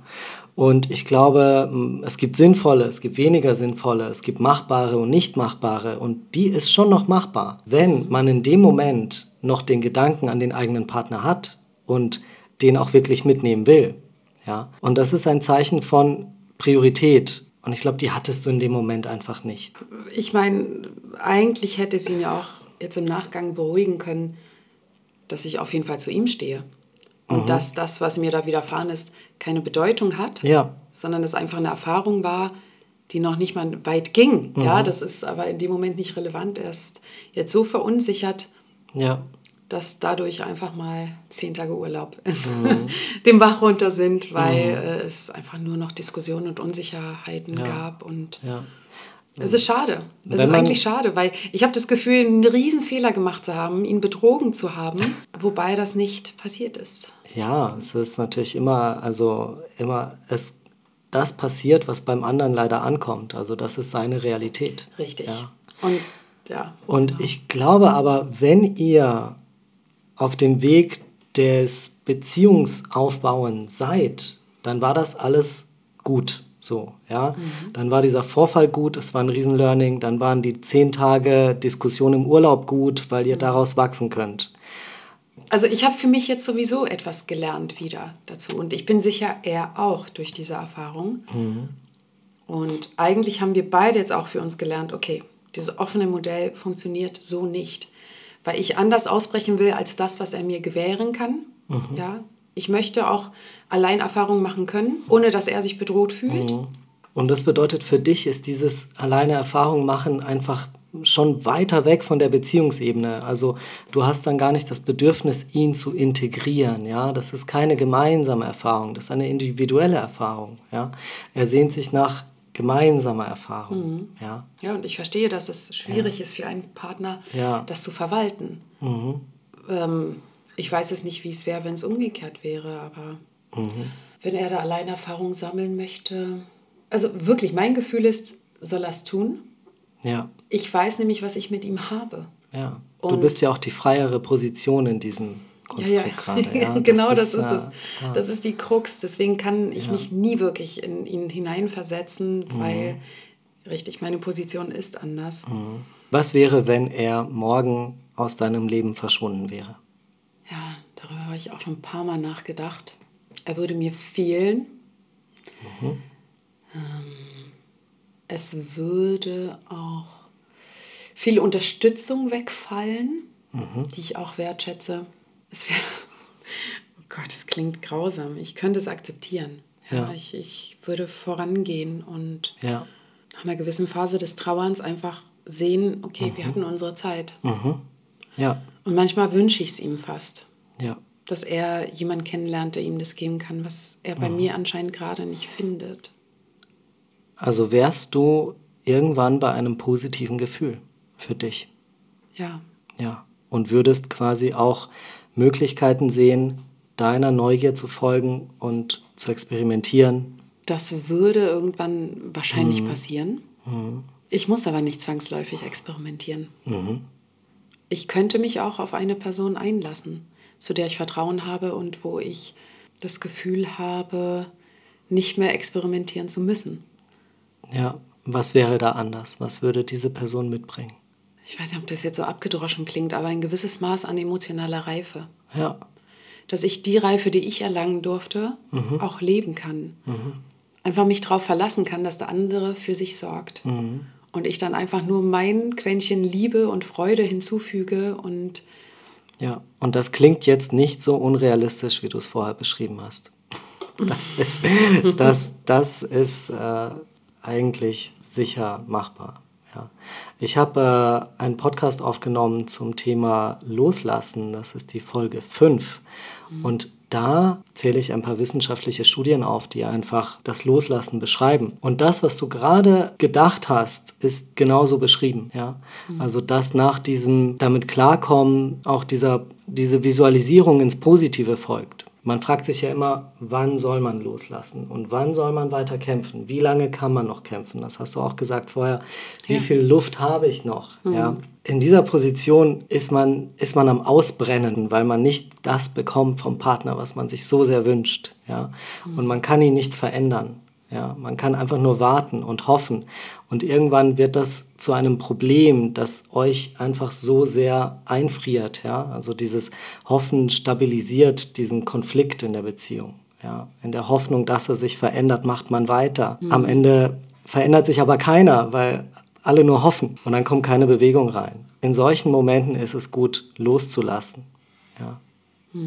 Und ich glaube, es gibt sinnvolle, es gibt weniger sinnvolle, es gibt machbare und nicht machbare und die ist schon noch machbar. Wenn man in dem Moment noch den Gedanken an den eigenen Partner hat und den auch wirklich mitnehmen will, ja. Und das ist ein Zeichen von Priorität. Und ich glaube, die hattest du in dem Moment einfach nicht. Ich meine, eigentlich hätte sie ihn ja auch jetzt im Nachgang beruhigen können, dass ich auf jeden Fall zu ihm stehe. Und dass das, was mir da widerfahren ist, keine Bedeutung hat, Ja. sondern es einfach eine Erfahrung war, die noch nicht mal weit ging. Ja, das ist aber in dem Moment nicht relevant. Er ist jetzt so verunsichert, Ja. Dass dadurch einfach mal zehn Tage Urlaub ist, dem Bach runter sind, weil äh, es einfach nur noch Diskussionen und Unsicherheiten gab. Und Ja. es ist schade. Es Wenn ist eigentlich schade, weil ich habe das Gefühl, einen Riesenfehler gemacht zu haben, ihn betrogen zu haben, wobei das nicht passiert ist. Ja, es ist natürlich immer, also immer, es, das passiert, was beim anderen leider ankommt. Also das ist seine Realität. Richtig. Ja. Und ja. Und ich glaube aber, wenn ihr auf dem Weg des Beziehungsaufbauens seid, dann war das alles gut. So, ja. Dann war dieser Vorfall gut, es war ein Riesenlearning, dann waren die zehn Tage Diskussion im Urlaub gut, weil ihr daraus wachsen könnt. Also ich habe für mich jetzt sowieso etwas gelernt wieder dazu. Und ich bin sicher, er auch durch diese Erfahrung. Und eigentlich haben wir beide jetzt auch für uns gelernt, okay, dieses offene Modell funktioniert so nicht. Weil ich anders ausbrechen will als das, was er mir gewähren kann. Ja, ich möchte auch allein Erfahrungen machen können, ohne dass er sich bedroht fühlt. Und das bedeutet für dich ist dieses alleine Erfahrung machen einfach schon weiter weg von der Beziehungsebene. Also du hast dann gar nicht das Bedürfnis, ihn zu integrieren. Ja, das ist keine gemeinsame Erfahrung, das ist eine individuelle Erfahrung. Ja, er sehnt sich nach gemeinsamer Erfahrung. Ja, Ja, und ich verstehe, dass es schwierig ist für einen Partner, Ja. das zu verwalten. Ähm, ich weiß es nicht, wie es wäre, wenn es umgekehrt wäre, aber wenn er da allein Erfahrung sammeln möchte. Also wirklich, mein Gefühl ist, soll er es tun? ja, Ich weiß nämlich, was ich mit ihm habe. ja. Du Und- bist ja auch die freiere Position in diesem Konstrukt gerade. Ja, genau, das ist, äh, es. Das ist die Krux. Deswegen kann ich mich nie wirklich in ihn hineinversetzen, Mhm. weil, richtig, meine Position ist anders. Was wäre, wenn er morgen aus deinem Leben verschwunden wäre? Ja, darüber habe ich auch schon ein paar Mal nachgedacht. Er würde mir fehlen. Ähm, es würde auch viel Unterstützung wegfallen, die ich auch wertschätze. Es wäre, oh Gott, es klingt grausam. Ich könnte es akzeptieren. Ja. Ich, ich würde vorangehen und Ja, nach einer gewissen Phase des Trauerns einfach sehen, okay, wir hatten unsere Zeit. ja, Und manchmal wünsche ich es ihm fast ja. dass er jemanden kennenlernt, der ihm das geben kann, was er bei mir anscheinend gerade nicht findet. Also wärst du irgendwann bei einem positiven Gefühl für dich. Ja, Ja. Und würdest quasi auch Möglichkeiten sehen, deiner Neugier zu folgen und zu experimentieren. Das würde irgendwann wahrscheinlich passieren. Ich muss aber nicht zwangsläufig experimentieren. Ich könnte mich auch auf eine Person einlassen, zu der ich Vertrauen habe und wo ich das Gefühl habe, nicht mehr experimentieren zu müssen. Ja, was wäre da anders? Was würde diese Person mitbringen? Ich weiß nicht, ob das jetzt so abgedroschen klingt, aber ein gewisses Maß an emotionaler Reife. Ja, Dass ich die Reife, die ich erlangen durfte, auch leben kann. Einfach mich darauf verlassen kann, dass der andere für sich sorgt. Und ich dann einfach nur mein Quäntchen Liebe und Freude hinzufüge und ja. Und das klingt jetzt nicht so unrealistisch, wie du es vorher beschrieben hast. Das ist, das, das ist äh, eigentlich sicher machbar. Ja. Ich habe äh, einen Podcast aufgenommen zum Thema Loslassen. Das ist die Folge 5. Und da zähle ich ein paar wissenschaftliche Studien auf, die einfach das Loslassen beschreiben. Und das, was du gerade gedacht hast, ist genauso beschrieben. Ja? Also, dass nach diesem damit klarkommen auch dieser, diese Visualisierung ins Positive folgt. Man fragt sich ja immer, wann soll man loslassen und wann soll man weiter kämpfen? Wie lange kann man noch kämpfen? Das hast du auch gesagt vorher. Wie Ja. viel Luft habe ich noch? Ja. In dieser Position ist man, ist man am Ausbrennen, weil man nicht das bekommt vom Partner, was man sich so sehr wünscht. Ja. Und man kann ihn nicht verändern. Ja, man kann einfach nur warten und hoffen. Und irgendwann wird das zu einem Problem, das euch einfach so sehr einfriert. Ja? Also dieses Hoffen stabilisiert diesen Konflikt in der Beziehung. Ja? In der Hoffnung, dass er sich verändert, macht man weiter. Am Ende verändert sich aber keiner, weil alle nur hoffen und dann kommt keine Bewegung rein. In solchen Momenten ist es gut, loszulassen. Ja?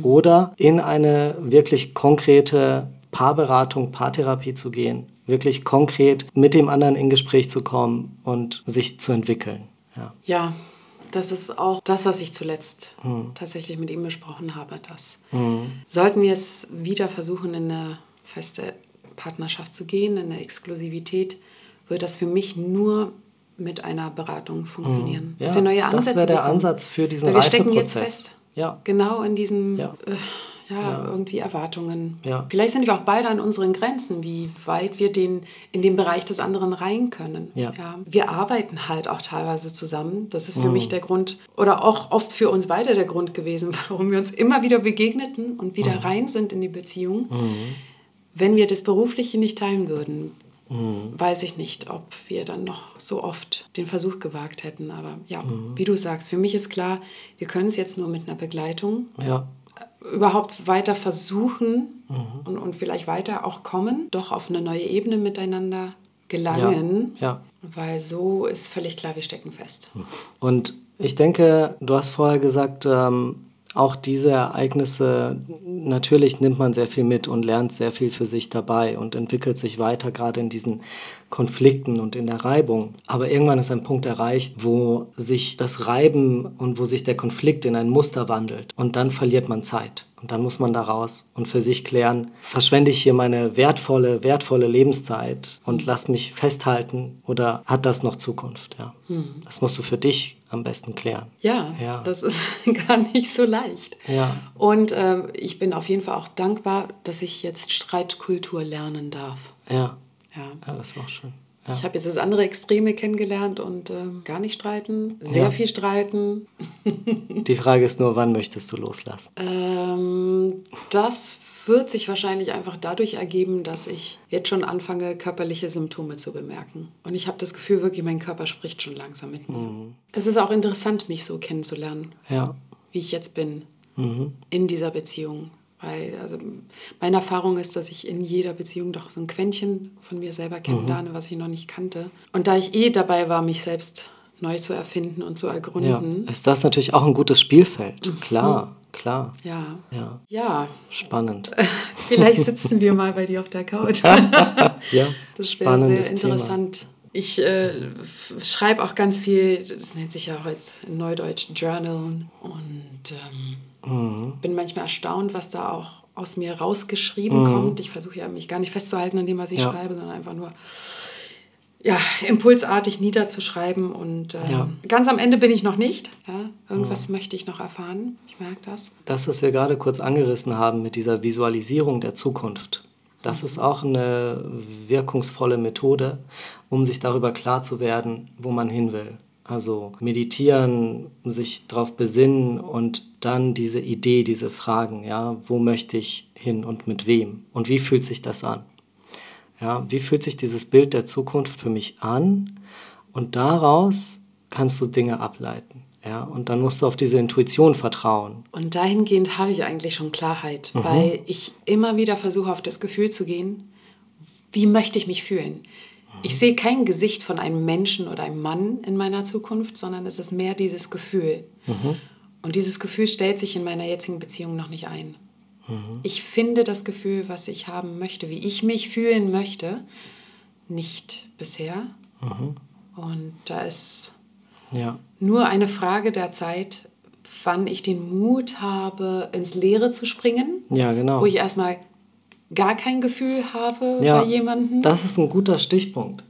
Oder in eine wirklich konkrete Paarberatung, Paartherapie zu gehen, wirklich konkret mit dem anderen in Gespräch zu kommen und sich zu entwickeln. Ja, ja, das ist auch das, was ich zuletzt tatsächlich mit ihm besprochen habe. Das sollten wir es wieder versuchen, in eine feste Partnerschaft zu gehen, in eine Exklusivität, wird das für mich nur mit einer Beratung funktionieren. ja Dass wir neue das Ansätze wäre der bekommen. Ansatz für diesen Weil wir stecken jetzt fest. Ja, Genau in diesen Ja. äh, ja, irgendwie Erwartungen. Ja. Vielleicht sind wir auch beide an unseren Grenzen, wie weit wir den, in den Bereich des anderen rein können. Ja. Wir arbeiten halt auch teilweise zusammen. Das ist für Mhm. mich der Grund oder auch oft für uns beide der Grund gewesen, warum wir uns immer wieder begegneten und wieder Mhm. rein sind in die Beziehung. Wenn wir das Berufliche nicht teilen würden, Mhm. weiß ich nicht, ob wir dann noch so oft den Versuch gewagt hätten. Aber ja, Mhm. wie du sagst, für mich ist klar, wir können es jetzt nur mit einer Begleitung ja, überhaupt weiter versuchen Mhm. und, und vielleicht weiter auch kommen, doch auf eine neue Ebene miteinander gelangen, ja. weil so ist völlig klar, wir stecken fest. Und ich denke, du hast vorher gesagt, ähm, auch diese Ereignisse, natürlich nimmt man sehr viel mit und lernt sehr viel für sich dabei und entwickelt sich weiter, gerade in diesen Konflikten und in der Reibung. Aber irgendwann ist ein Punkt erreicht, wo sich das Reiben und wo sich der Konflikt in ein Muster wandelt. Und dann verliert man Zeit. Und dann muss man da raus und für sich klären, verschwende ich hier meine wertvolle, wertvolle Lebenszeit und lass mich festhalten oder hat das noch Zukunft? Ja. Das musst du für dich am besten klären. Ja, Ja. das ist gar nicht so leicht. Ja. Und ähm, ich bin auf jeden Fall auch dankbar, dass ich jetzt Streitkultur lernen darf. Ja, Ja. ja das ist auch schön. Ja. Ich habe jetzt das andere Extreme kennengelernt und ähm, gar nicht streiten, sehr Ja. viel streiten. Die Frage ist nur, wann möchtest du loslassen? Ähm, das wird sich wahrscheinlich einfach dadurch ergeben, dass ich jetzt schon anfange, körperliche Symptome zu bemerken. Und ich habe das Gefühl, wirklich, mein Körper spricht schon langsam mit mir. Es ist auch interessant, mich so kennenzulernen, Ja, wie ich jetzt bin in dieser Beziehung. Weil also meine Erfahrung ist, dass ich in jeder Beziehung doch so ein Quäntchen von mir selber kennenlerne, was ich noch nicht kannte. Und da ich eh dabei war, mich selbst neu zu erfinden und zu ja. ergründen, Ist das natürlich auch ein gutes Spielfeld? Klar, klar. ja. Ja, Ja, spannend. vielleicht sitzen wir mal bei dir auf der Couch. Ja, Das wäre sehr spannendes Thema. interessant. Ich äh, schreibe auch ganz viel, das nennt sich ja heute in Neudeutsch Journal und ähm, Mhm. bin manchmal erstaunt, was da auch aus mir rausgeschrieben kommt. Ich versuche ja mich gar nicht festzuhalten an dem, was ich Mhm. Ja. schreibe, sondern einfach nur ja, impulsartig niederzuschreiben. Und ähm, Ja. ganz am Ende bin ich noch nicht. Ja? Irgendwas möchte ich noch erfahren. Ich merke das. Das, was wir gerade kurz angerissen haben mit dieser Visualisierung der Zukunft, Das ist auch eine wirkungsvolle Methode, um sich darüber klar zu werden, wo man hin will. Also meditieren, sich darauf besinnen und dann diese Idee, diese Fragen, ja, wo möchte ich hin und mit wem und wie fühlt sich das an? Ja, wie fühlt sich dieses Bild der Zukunft für mich an? Und daraus kannst du Dinge ableiten. Ja, und dann musst du auf diese Intuition vertrauen. Und dahingehend habe ich eigentlich schon Klarheit, mhm. weil ich immer wieder versuche, auf das Gefühl zu gehen, wie möchte ich mich fühlen? Ich sehe kein Gesicht von einem Menschen oder einem Mann in meiner Zukunft, sondern es ist mehr dieses Gefühl. Mhm. Und dieses Gefühl stellt sich in meiner jetzigen Beziehung noch nicht ein. Mhm. Ich finde das Gefühl, was ich haben möchte, wie ich mich fühlen möchte, nicht bisher. Mhm. Und da ist ja. Nur eine Frage der Zeit, wann ich den Mut habe, ins Leere zu springen. Ja, genau. Wo ich erstmal gar kein Gefühl habe ja, bei jemandem. Das ist ein guter Stichpunkt,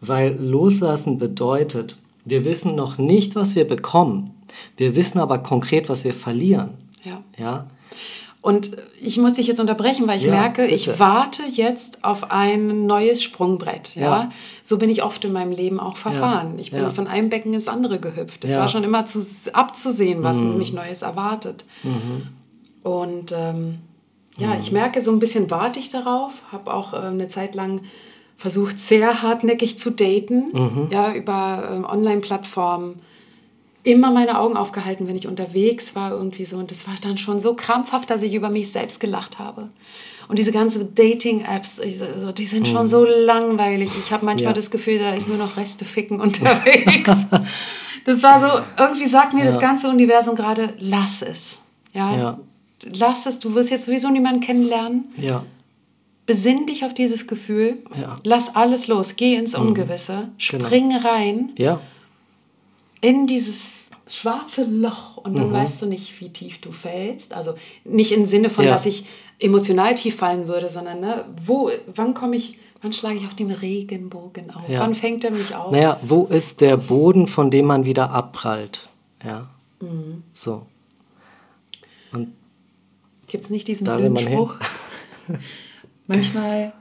weil loslassen bedeutet, wir wissen noch nicht, was wir bekommen. Wir wissen aber konkret, was wir verlieren. Ja. ja? Und ich muss dich jetzt unterbrechen, weil ich ja, merke, bitte. ich warte jetzt auf ein neues Sprungbrett. Ja. ja. So bin ich oft in meinem Leben auch verfahren. Ja. Ich bin von einem Becken ins andere gehüpft. Es war schon immer zu, abzusehen, was mhm. mich Neues erwartet. Mhm. Und ähm, ja, mhm. ich merke, so ein bisschen warte ich darauf. Habe auch äh, eine Zeit lang versucht, sehr hartnäckig zu daten. Mhm. Ja, über äh, Online-Plattformen immer meine Augen aufgehalten, wenn ich unterwegs war irgendwie so. Und das war dann schon so krampfhaft, dass ich über mich selbst gelacht habe. Und diese ganzen Dating-Apps, also, die sind schon hm. so langweilig. Ich habe manchmal ja. das Gefühl, da ist nur noch Reste ficken unterwegs. das war so, irgendwie sagt mir ja. das ganze Universum gerade, lass es. Ja? ja? Lass es, du wirst jetzt sowieso niemanden kennenlernen. Ja. Besinn dich auf dieses Gefühl. Ja. Lass alles los, geh ins mhm. Ungewisse, genau. spring genau. rein. Ja in dieses schwarze Loch und dann mhm. weißt du nicht, wie tief du fällst. Also nicht im Sinne von, ja. dass ich emotional tief fallen würde, sondern ne, wo, wann komme ich, wann schlage ich auf dem Regenbogen auf? Ja. Wann fängt er mich auf? Naja, wo ist der Boden, von dem man wieder abprallt? Ja. Mhm. So. Gibt es nicht diesen blöden Spruch? Manchmal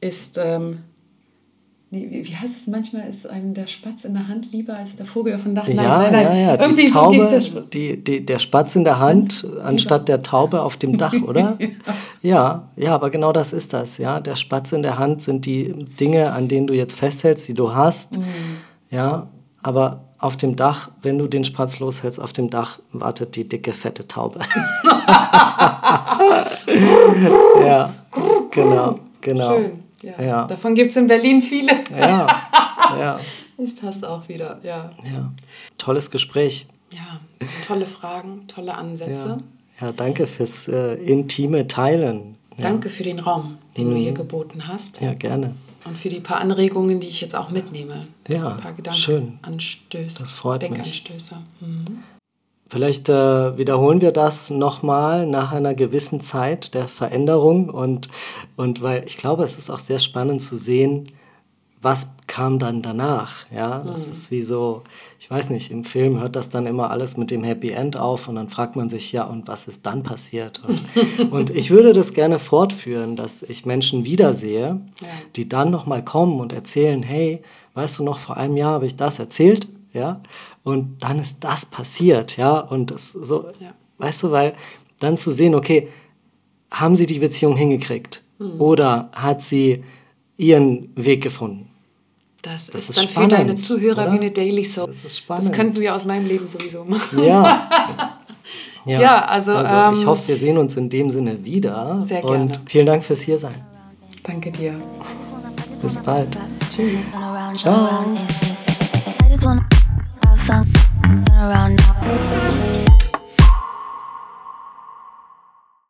ist ähm, wie, wie heißt es manchmal, ist einem der Spatz in der Hand lieber als der Vogel auf dem Dach? Nein, ja, nein, nein. ja, ja. Irgendwie die Taube, so die, die, der Spatz in der Hand Hand anstatt der Taube auf dem Dach, oder? ja. ja, ja, aber genau das ist das. Ja, der Spatz in der Hand sind die Dinge, an denen du jetzt festhältst, die du hast. Mhm. Ja, aber auf dem Dach, wenn du den Spatz loshältst, auf dem Dach wartet die dicke, fette Taube. ja, genau, genau. Schön. Ja. ja. Davon gibt es in Berlin viele. Ja, ja. Das passt auch wieder, ja. Ja, tolles Gespräch. Ja, tolle Fragen, tolle Ansätze. Ja, ja danke fürs äh, intime Teilen. Danke für den Raum, den mhm. du hier geboten hast. Ja, gerne. Und für die paar Anregungen, die ich jetzt auch mitnehme. Ja, Ein paar Gedanken, schön. Anstöße, das freut Denkanstöße. mich. Mhm. Vielleicht äh, wiederholen wir das nochmal nach einer gewissen Zeit der Veränderung und, und weil ich glaube, es ist auch sehr spannend zu sehen, was kam dann danach. Ja, das mhm. ist wie so, ich weiß nicht, im Film hört das dann immer alles mit dem Happy End auf und dann fragt man sich, ja, und was ist dann passiert? Und, und ich würde das gerne fortführen, dass ich Menschen wiedersehe, ja. die dann nochmal kommen und erzählen, hey, weißt du noch, vor einem Jahr habe ich das erzählt ja, und dann ist das passiert, ja, und das so, ja. weißt du, weil dann zu sehen, okay, haben sie die Beziehung hingekriegt mhm. oder hat sie ihren Weg gefunden? Das, das ist, ist, dann spannend, für deine Zuhörer oder? wie eine Daily Soap. Das ist spannend. Das könnten wir aus meinem Leben sowieso machen. Ja. Ja, ja also, also ähm, ich hoffe, wir sehen uns in dem Sinne wieder. Sehr gerne. Und vielen Dank fürs Hiersein. Danke dir. Bis bald. Tschüss. Ciao. phone around now.